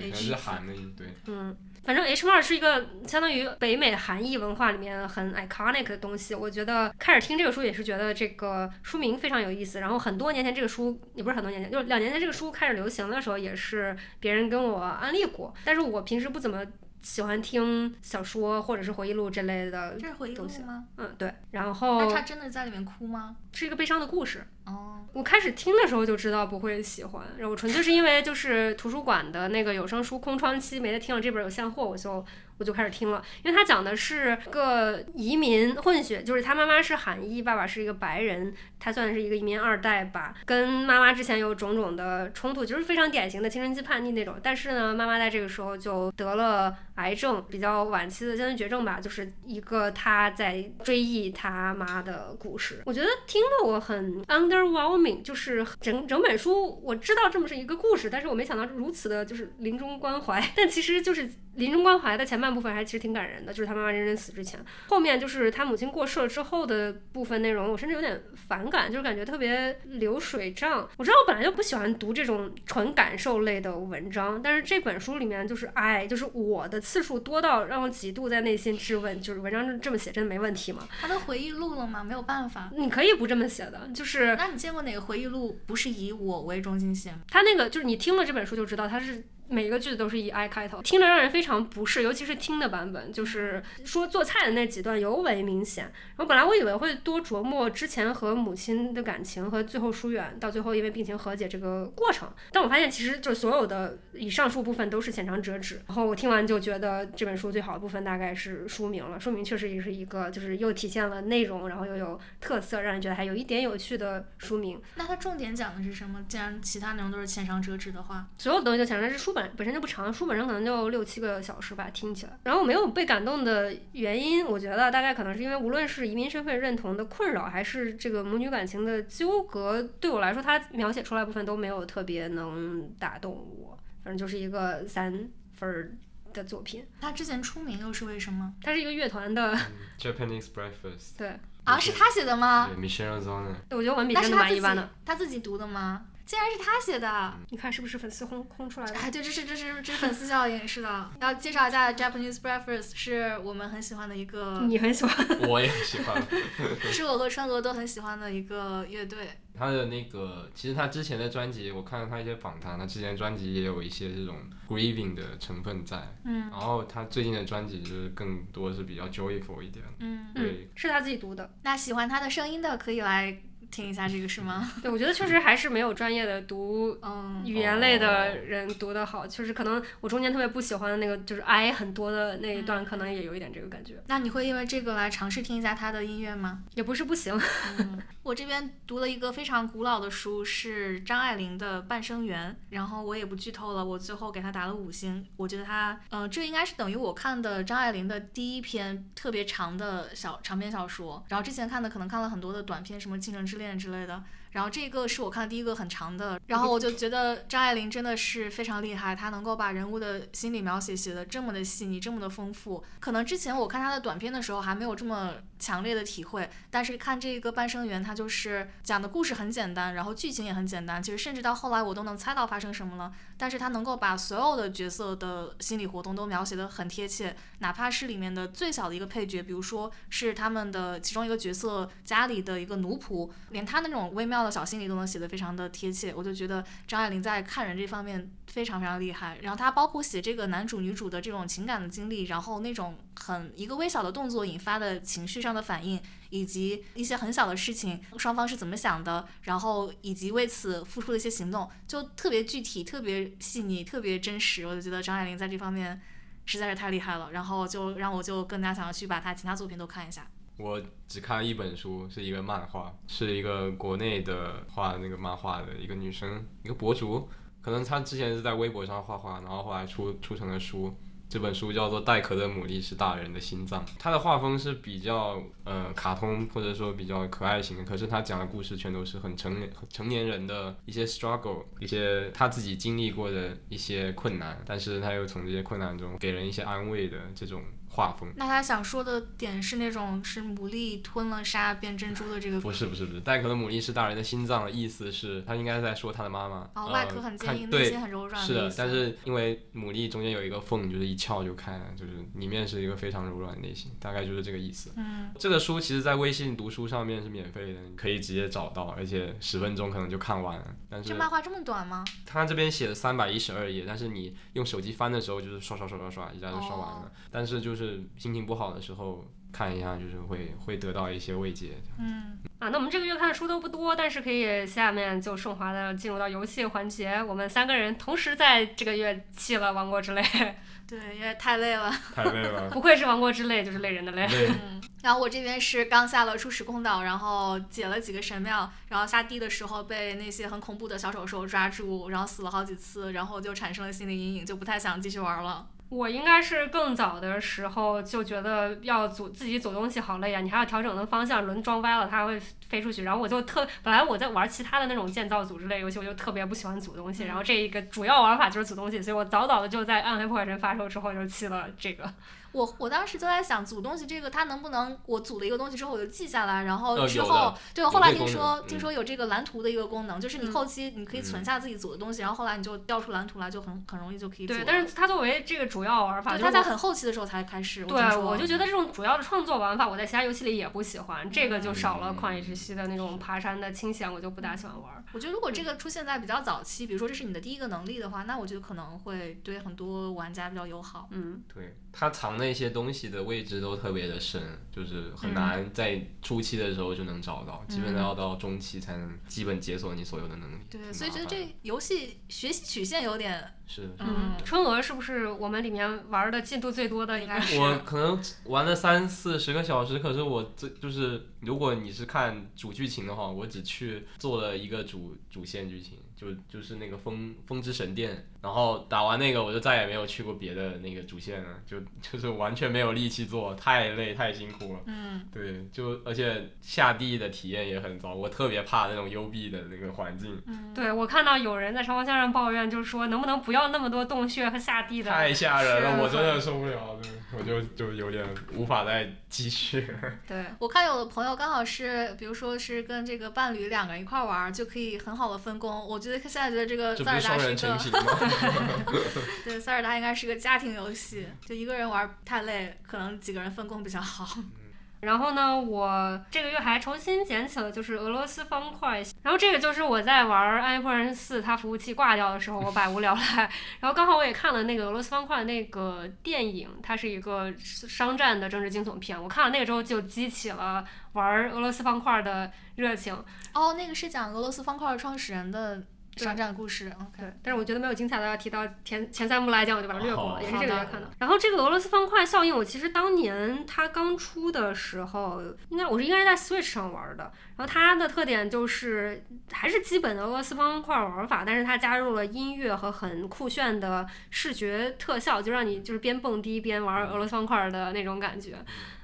对，是韩的，对。嗯。反正 H Mart 是一个相当于北美韩裔文化里面很 iconic 的东西。我觉得开始听这个书也是觉得这个书名非常有意思。然后很多年前这个书也不是很多年前，就两年前这个书开始流行的时候，也是别人跟我安利过。但是我平时不怎么喜欢听小说或者是回忆录这类的。这是回忆录吗？嗯，对。然后。那他真的在里面哭吗？是一个悲伤的故事。哦。我开始听的时候就知道不会喜欢，然后我纯粹是因为就是图书馆的那个有声书空窗期没得听了，这本有现货，我就我就开始听了。因为他讲的是个移民混血，就是他妈妈是韩裔，爸爸是一个白人，他算是一个移民二代吧，跟妈妈之前有种种的冲突，就是非常典型的青春期叛逆那种。但是呢，妈妈在这个时候就得了癌症，比较晚期的先天绝症吧，就是一个他在追忆他妈的故事。我觉得听得我很 under underwhelming。就是整整本书，我知道这么是一个故事，但是我没想到如此的，就是临终关怀。但其实就是临终关怀的前半部分还其实挺感人的，就是他妈妈真正死之前，后面就是他母亲过世了之后的部分内容，我甚至有点反感，就是感觉特别流水账。我知道我本来就不喜欢读这种纯感受类的文章，但是这本书里面就是哎，就是我的次数多到让我几度在内心质问，就是文章这么写真的没问题吗？他的回忆录了吗？没有办法，你可以不这么写的，就是。那你见过哪个？回忆录不是以我为中心写，他那个就是你听了这本书就知道他是。每一个句子都是以 I 开头，听着让人非常不适，尤其是听的版本，就是说做菜的那几段尤为明显。然后本来我以为会多琢磨之前和母亲的感情和最后疏远，到最后因为病情和解这个过程，但我发现其实就所有的以上述部分都是浅尝辄止。然后我听完就觉得这本书最好的部分大概是书名了，书名确实也是一个就是又体现了内容，然后又有特色，让人觉得还有一点有趣的书名。那它重点讲的是什么？既然其他内容都是浅尝辄止的话，所有的东西都浅尝辄止，书本。本身就不长，书本身可能就六七个小时吧，听起来。然后没有被感动的原因，我觉得大概可能是因为无论是移民身份认同的困扰，还是这个母女感情的纠葛，对我来说，他描写出来部分都没有特别能打动我。反正就是一个三分的作品。他之前出名又是为什么？他是一个乐团的 Japanese Breakfast。(laughs) 对啊，是他写的吗？Michelle Zona。我觉得文笔真的蛮一般的。他自己读的吗？竟然是他写的，你看是不是粉丝轰轰出来的？哎，对，这是这是这是粉丝效应，是的。要介绍一下 Japanese Breakfast，是我们很喜欢的一个，你很喜欢，(laughs) 我也喜欢，(laughs) 是我和川娥都很喜欢的一个乐队。他的那个，其实他之前的专辑，我看了他一些访谈，他之前专辑也有一些这种 grieving 的成分在。嗯。然后他最近的专辑就是更多是比较 joyful 一点。嗯。对，是他自己读的。那喜欢他的声音的可以来。听一下这个是吗？对，我觉得确实还是没有专业的读语言类的人读的好。确实，可能我中间特别不喜欢的那个就是 I 很多的那一段，可能也有一点这个感觉。那你会因为这个来尝试听一下他的音乐吗？也不是不行。(laughs) 我这边读了一个非常古老的书，是张爱玲的《半生缘》，然后我也不剧透了，我最后给他打了五星。我觉得他，呃，这应该是等于我看的张爱玲的第一篇特别长的小长篇小说。然后之前看的可能看了很多的短篇，什么《倾城之恋》之类的。然后这个是我看的第一个很长的，然后我就觉得张爱玲真的是非常厉害，她能够把人物的心理描写写得这么的细腻，这么的丰富。可能之前我看她的短片的时候还没有这么强烈的体会，但是看这个《半生缘》，它就是讲的故事很简单，然后剧情也很简单，其实甚至到后来我都能猜到发生什么了。但是她能够把所有的角色的心理活动都描写得很贴切，哪怕是里面的最小的一个配角，比如说是他们的其中一个角色家里的一个奴仆，连他那种微妙。的小心理都能写得非常的贴切，我就觉得张爱玲在看人这方面非常非常厉害。然后她包括写这个男主女主的这种情感的经历，然后那种很一个微小的动作引发的情绪上的反应，以及一些很小的事情双方是怎么想的，然后以及为此付出的一些行动，就特别具体、特别细腻、特别真实。我就觉得张爱玲在这方面实在是太厉害了，然后就让我就更加想要去把她其他作品都看一下。我只看了一本书，是一个漫画，是一个国内的画那个漫画的一个女生，一个博主，可能她之前是在微博上画画，然后后来出出成了书。这本书叫做《戴壳的牡蛎是大人的心脏》，它的画风是比较呃卡通或者说比较可爱型的，可是他讲的故事全都是很成年成年人的一些 struggle，一些他自己经历过的一些困难，但是他又从这些困难中给人一些安慰的这种。画风，那他想说的点是那种是牡蛎吞了沙变珍珠的这个？不是不是不是，带壳的牡蛎是大人的心脏的意思是，他应该在说他的妈妈。哦，外壳很坚硬，内心很柔软。是的，但是因为牡蛎中间有一个缝，就是一撬就开了，就是里面是一个非常柔软的内心，大概就是这个意思。嗯，这个书其实，在微信读书上面是免费的，你可以直接找到，而且十分钟可能就看完了。但是这漫画这么短吗？他这边写了三百一十二页，但是你用手机翻的时候，就是刷刷刷刷刷，一下就刷完了。但是就是心情不好。的时候看一下，就是会会得到一些慰藉。嗯啊，那我们这个月看的书都不多，但是可以下面就顺滑的进入到游戏环节。我们三个人同时在这个月弃了《王国之泪》，(laughs) 对，因为太累了。(laughs) 太累了。不愧是《王国之泪》，就是累人的累。(laughs) 嗯。然后我这边是刚下了初始空岛，然后解了几个神庙，然后下地的时候被那些很恐怖的小手兽抓住，然后死了好几次，然后就产生了心理阴影，就不太想继续玩了。我应该是更早的时候就觉得要组自己组东西好累呀，你还要调整的方向，轮装歪了它会飞出去。然后我就特本来我在玩其他的那种建造组织类游戏，我就特别不喜欢组东西。然后这一个主要玩法就是组东西，所以我早早的就在《暗黑破坏神》发售之后就弃了这个。我我当时就在想组东西这个，它能不能我组了一个东西之后我就记下来，然后之后对我后来听说听说有这个蓝图的一个功能，就是你后期你可以存下自己组的东西，然后后来你就调出蓝图来，就很很容易就可以组。对，但是它作为这个主要玩法，它在很后期的时候才开始。对，我就觉得这种主要的创作玩法，我在其他游戏里也不喜欢，这个就少了旷野之息的那种爬山的清闲，我就不大喜欢玩。我觉得如果这个出现在比较早期，比如说这是你的第一个能力的话，那我觉得可能会对很多玩家比较友好。嗯，对，它藏那些东西的。位置都特别的深，就是很难在初期的时候就能找到，基本都要到中期才能基本解锁你所有的能力。对，所以觉得这游戏学习曲线有点。是，嗯，春娥是不是我们里面玩的进度最多的？应该是。我可能玩了三四十个小时，可是我最就是，如果你是看主剧情的话，我只去做了一个主主线剧情。就就是那个风风之神殿，然后打完那个我就再也没有去过别的那个主线了，就 (laughs) 就是完全没有力气做，太累太辛苦了。嗯，对，就而且下地的体验也很糟，我特别怕那种幽闭的那个环境。嗯，对我看到有人在长方向上抱怨，就是说能不能不要那么多洞穴和下地的。太吓人了，我真的受不了，我就就有点无法再继续。(laughs) 对我看有的朋友刚好是，比如说是跟这个伴侣两个人一块玩，就可以很好的分工。我觉得。现在觉得这个塞尔达是一个，(laughs) 对塞尔达应该是个家庭游戏，就一个人玩太累，可能几个人分工比较好。(laughs) 然后呢，我这个月还重新捡起了就是俄罗斯方块，然后这个就是我在玩《暗黑破坏神四》它服务器挂掉的时候，我百无聊赖，然后刚好我也看了那个俄罗斯方块那个电影，它是一个商战的政治惊悚片，我看了那个之后就激起了玩俄罗斯方块的热情。哦，那个是讲俄罗斯方块创始人的。商战故事，OK，但是我觉得没有精彩的要提到前前三部来讲，我就把它略过了，也是这个月看的。然后这个俄罗斯方块效应，我其实当年它刚出的时候，应该我是应该是在 Switch 上玩的。然后它的特点就是还是基本的俄罗斯方块玩法，但是它加入了音乐和很酷炫的视觉特效，就让你就是边蹦迪边玩俄罗斯方块的那种感觉。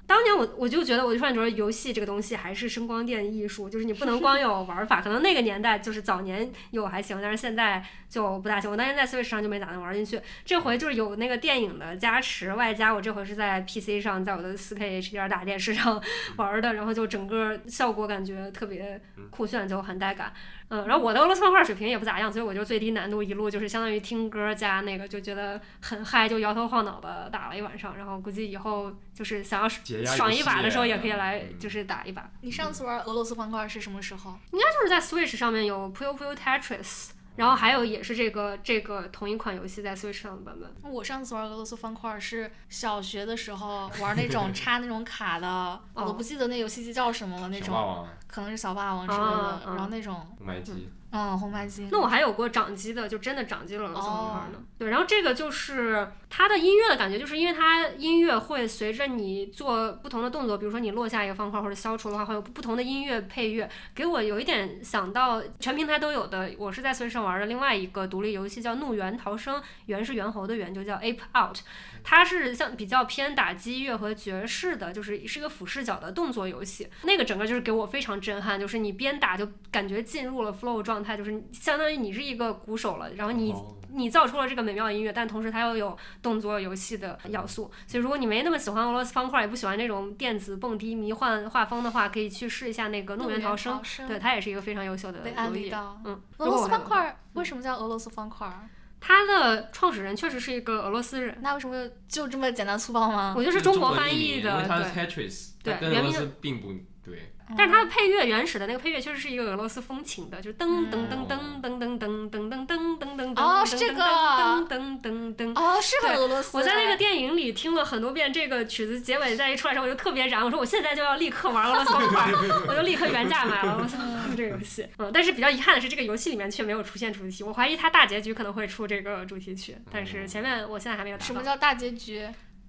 当年我我就觉得，我就突然觉得游戏这个东西还是声光电艺术，就是你不能光有玩法。可能那个年代就是早年有还行，但是现在就不大行。我当年在 Switch 上就没咋能玩进去，这回就是有那个电影的加持，外加我这回是在 PC 上，在我的 4K HDR 大电视上 (laughs) 玩的，然后就整个效果感觉特别酷炫，就很带感。嗯，然后我的俄罗斯方块水平也不咋样，所以我就最低难度一路就是相当于听歌加那个，就觉得很嗨，就摇头晃脑的打了一晚上。然后估计以后就是想要爽一把的时候，也可以来嗯就是打一把。你上次玩俄罗斯方块是什么时候？应该就是在 Switch 上面有 Puyo Puyo Tetris，然后还有也是这个这个同一款游戏在 Switch 上的版本。我上次玩俄罗斯方块是小学的时候玩那种 (laughs) 插那种卡的，我都不记得那游戏机叫什么了，那种小霸王、可能是小霸王之类的然后那种机，嗯红白机。那我还有过掌机的，就真的掌机的俄罗斯方块哦呢。对，然后这个就是它的音乐的感觉，就是因为它音乐会随着你做不同的动作，比如说你落下一个方块或者消除的话，会有不同的音乐配乐，给我有一点想到全平台都有的，我是在 Switch 上玩的另外一个独立游戏叫《怒猿逃生》，猿是猿猴的猿，就叫 Ape Out。它是像比较偏打击乐和爵士的，就是是一个俯视角的动作游戏。那个整个就是给我非常震撼，就是你边打就感觉进入了 flow 状态，就是相当于你是一个鼓手了，然后你哦你造出了这个美妙的音乐，但同时它又有动作游戏的要素。所以如果你没那么喜欢俄罗斯方块，也不喜欢那种电子蹦迪迷幻画风的话，可以去试一下那个《怒猿逃生》，对，它也是一个非常优秀的游戏。嗯，俄罗斯方块为什么叫俄罗斯方块？它的创始人确实是一个俄罗斯人，那为什么就这么简单粗暴吗？我觉得是中国翻译的，因为它是对。Tetris，对它跟俄罗原名斯并不对。但是它的配乐原始的那个配乐确实是一个俄罗斯风情的，就是噔噔噔噔噔噔噔噔噔噔噔噔噔哦是这个噔噔噔噔。哦，是很对俄罗斯。我在那个电影里听了很多遍这个曲子，结尾再一出来的时候，我就特别燃，我说我现在就要立刻玩俄罗斯方块，我就立刻原价买了。我想这个游戏，(laughs) 嗯，但是比较遗憾的是，这个游戏里面却没有出现主题曲，我怀疑它大结局可能会出这个主题曲，但是前面我现在还没有。什么叫大结局？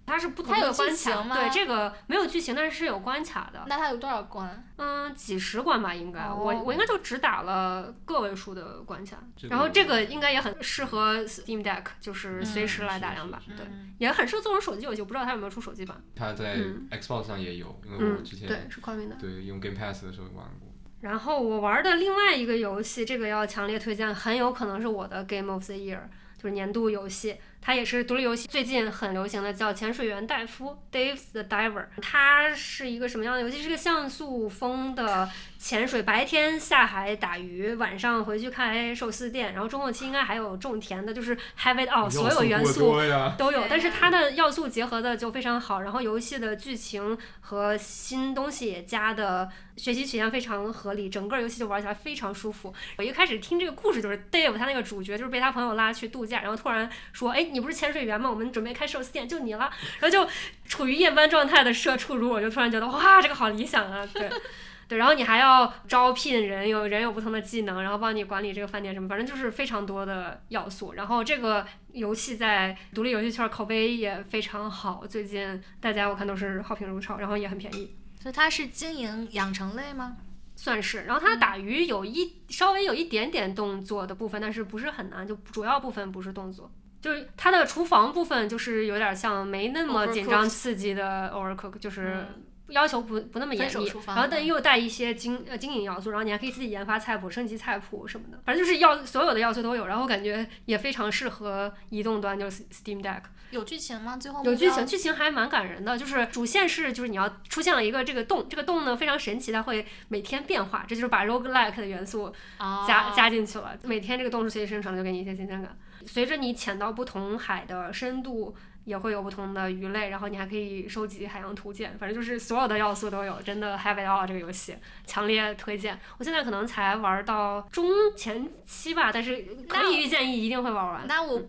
它是不同它有的关卡，剧情吗对，这个没有剧情，但是是有关卡的。那它有多少关？嗯，几十关吧，应该、哦我我应该就只打了个位数的关卡，这个然后这个应该也很适合 Steam Deck，就是嗯随时来打两把，是对，嗯也很适合做成手机游戏，我不知道它有没有出手机版。它在嗯 Xbox 上也有，因为嗯我之，前对，是宽屏的。对用 Game Pass 的时候玩过。然后我玩的另外一个游戏，这个要强烈推荐，很有可能是我的 Game of the Year，就是年度游戏。它也是独立游戏，最近很流行的叫《潜水员戴夫》（Dave's the Diver）。它是一个什么样的游戏？是个像素风的潜水，白天下海打鱼，晚上回去开寿司店，然后中后期应该还有种田的，就是 have it all，所有元素，都有，但是它的要素结合的就非常好，然后游戏的剧情和新东西也加的学习曲线非常合理，整个游戏就玩起来非常舒服。我一开始听这个故事就是 Dave 他那个主角就是被他朋友拉去度假，然后突然说，哎，你不是潜水员吗？我们准备开寿司店，就你了。然后就处于夜班状态的社畜如我就突然觉得，哇，这个好理想啊，对。对，然后你还要招聘人，有人有不同的技能，然后帮你管理这个饭店什么，反正就是非常多的要素。然后这个游戏在独立游戏圈口碑也非常好，最近大家我看都是好评如潮，然后也很便宜，所以它是经营养成类吗？算是。然后它打鱼有一稍微有一点点动作的部分，但是不是很难，就主要部分不是动作。就是它的厨房部分，就是有点像没那么紧张刺激的 Overcook，就是嗯要求不不那么严厉分手厨，房然后但又带一些经呃经营要素，然后你还可以自己研发菜谱、升级菜谱什么的，反正就是要所有的要素都有，然后感觉也非常适合移动端，就是 Steam Deck。有剧情吗？最后有剧情，剧情还蛮感人的。就是主线是，就是你要出现了一个这个洞，这个洞呢非常神奇，它会每天变化，这就是把 roguelike 的元素加哦加进去了。每天这个洞是随机生成的，就给你一些新鲜感。随着你潜到不同海的深度，也会有不同的鱼类，然后你还可以收集海洋图鉴，反正就是所有的要素都有，真的 have it all 这个游戏强烈推荐。我现在可能才玩到中前期吧，但是可以预见一定会玩完。那我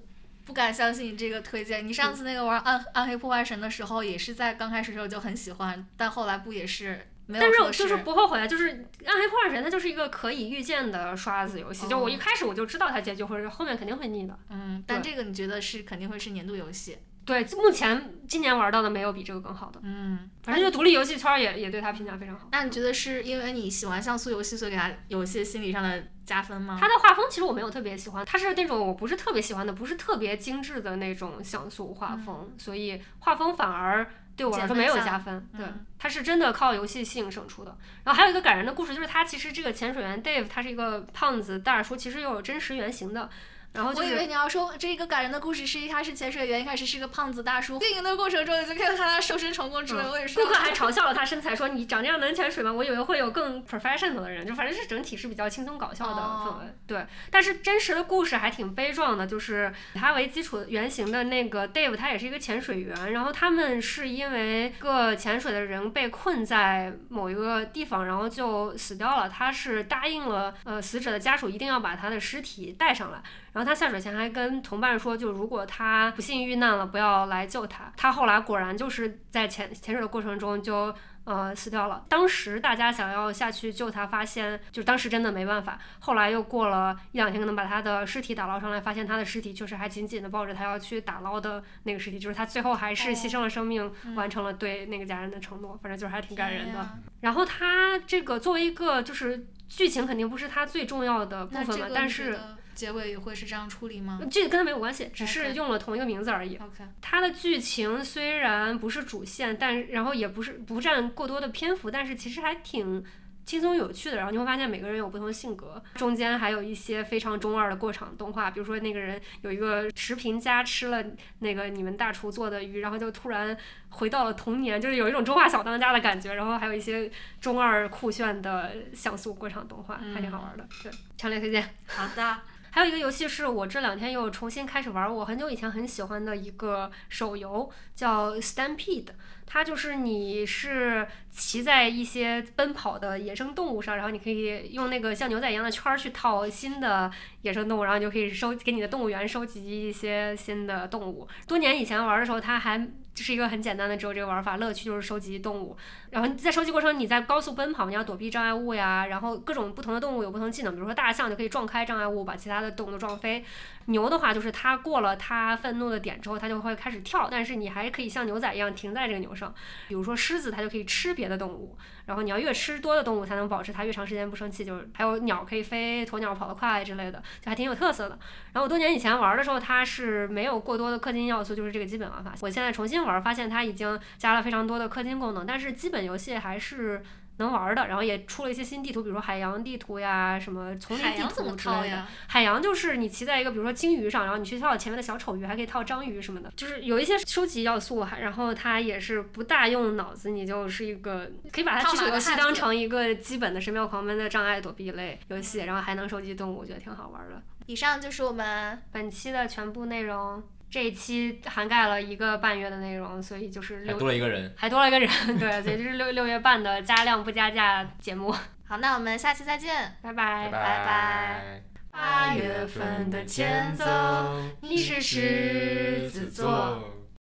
不敢相信你这个推荐。你上次那个玩暗暗黑破坏神的时候，也是在刚开始的时候就很喜欢，但后来不也是没有但是我就是不后悔啊，就是《暗黑破坏神》它就是一个可以预见的刷子游戏，就我一开始我就知道它结局或者，后面肯定会腻的。嗯，但这个你觉得是肯定会是年度游戏？对，目前今年玩到的没有比这个更好的。嗯，反正就独立游戏圈也也对它评价非常好。那你觉得是因为你喜欢像素游戏，所以给它有一些心理上的加分吗？它的画风其实我没有特别喜欢，它是那种我不是特别喜欢的，不是特别精致的那种像素画风，所以画风反而对我来说没有加分。对，嗯它是真的靠游戏性胜出的。然后还有一个感人的故事，就是他其实这个潜水员 Dave，他是一个胖子大叔，其实又有真实原型的。然后就是我以为你要说这一个感人的故事是一开始潜水员，一开始是个胖子大叔，运营的过程中你就看到他瘦身成功之类，我也是。顾客还嘲笑了他身材，说你长这样能潜水吗？我以为会有更 professional 的人，就反正是整体是比较轻松搞笑的氛围。对，但是真实的故事还挺悲壮的，就是以他为基础原型的那个 Dave，他也是一个潜水员，然后他们是因为一个潜水的人被困在某一个地方，然后就死掉了。他是答应了呃死者的家属一定要把他的尸体带上来。然后他下水前还跟同伴说，就如果他不幸遇难了，不要来救他。他后来果然就是在潜潜水的过程中就呃死掉了。当时大家想要下去救他，发现就当时真的没办法。后来又过了一两天，可能把他的尸体打捞上来，发现他的尸体就是还紧紧的抱着他要去打捞的那个尸体，就是他最后还是牺牲了生命，完成了对那个家人的承诺。反正就是还挺感人的。然后他这个作为一个就是剧情肯定不是他最重要的部分嘛，那这个你觉但是。得结尾也会是这样处理吗这个跟他没有关系，只是用了同一个名字而已。？OK，它的剧情虽然不是主线，但然后也不是不占过多的篇幅，但是其实还挺轻松有趣的。然后你会发现每个人有不同的性格，中间还有一些非常中二的过场动画，比如说那个人有一个食评家吃了那个你们大厨做的鱼，然后就突然回到了童年，就是有一种中华小当家的感觉。然后还有一些中二酷炫的像素过场动画，还挺好玩的。对，强烈推荐。好的。还有一个游戏是我这两天又重新开始玩，我很久以前很喜欢的一个手游，叫 Stampede。它就是你是骑在一些奔跑的野生动物上，然后你可以用那个像牛仔一样的圈去套新的野生动物，然后你就可以收给你的动物园收集一些新的动物。多年以前玩的时候，它还就是一个很简单的，只有这个玩法，乐趣就是收集动物。然后在收集过程，你在高速奔跑，你要躲避障碍物呀，然后各种不同的动物有不同技能，比如说大象就可以撞开障碍物，把其他的动物撞飞。牛的话就是它过了它愤怒的点之后，它就会开始跳，但是你还可以像牛仔一样停在这个牛上。比如说狮子，它就可以吃别的动物，然后你要越吃多的动物才能保持它越长时间不生气。就是还有鸟可以飞，鸵鸟跑得快之类的，就还挺有特色的。然后我多年以前玩的时候，它是没有过多的氪金要素，就是这个基本玩法。我现在重新玩，发现它已经加了非常多的氪金功能，但是基本游戏还是能玩的。然后也出了一些新地图，比如说海洋地图呀，什么丛林地图之类的。套呀？海洋就是你骑在一个比如说鲸鱼上，然后你去套前面的小丑鱼，还可以套章鱼什么的，就是有一些收集要素，还然后它也是不大用脑子，你就是一个可以把它当成一个基本的神庙狂奔的障碍躲避类游戏，然后还能收集动物，我觉得挺好玩的。以上就是我们本期的全部内容，这一期涵盖了一个半月的内容，所以就是还六多了一个人。还多了一个人，(laughs) 对，所以就是六六月半的加量不加价节目，好，那我们下期再见。拜拜。拜拜八月份的前奏，你是狮子座。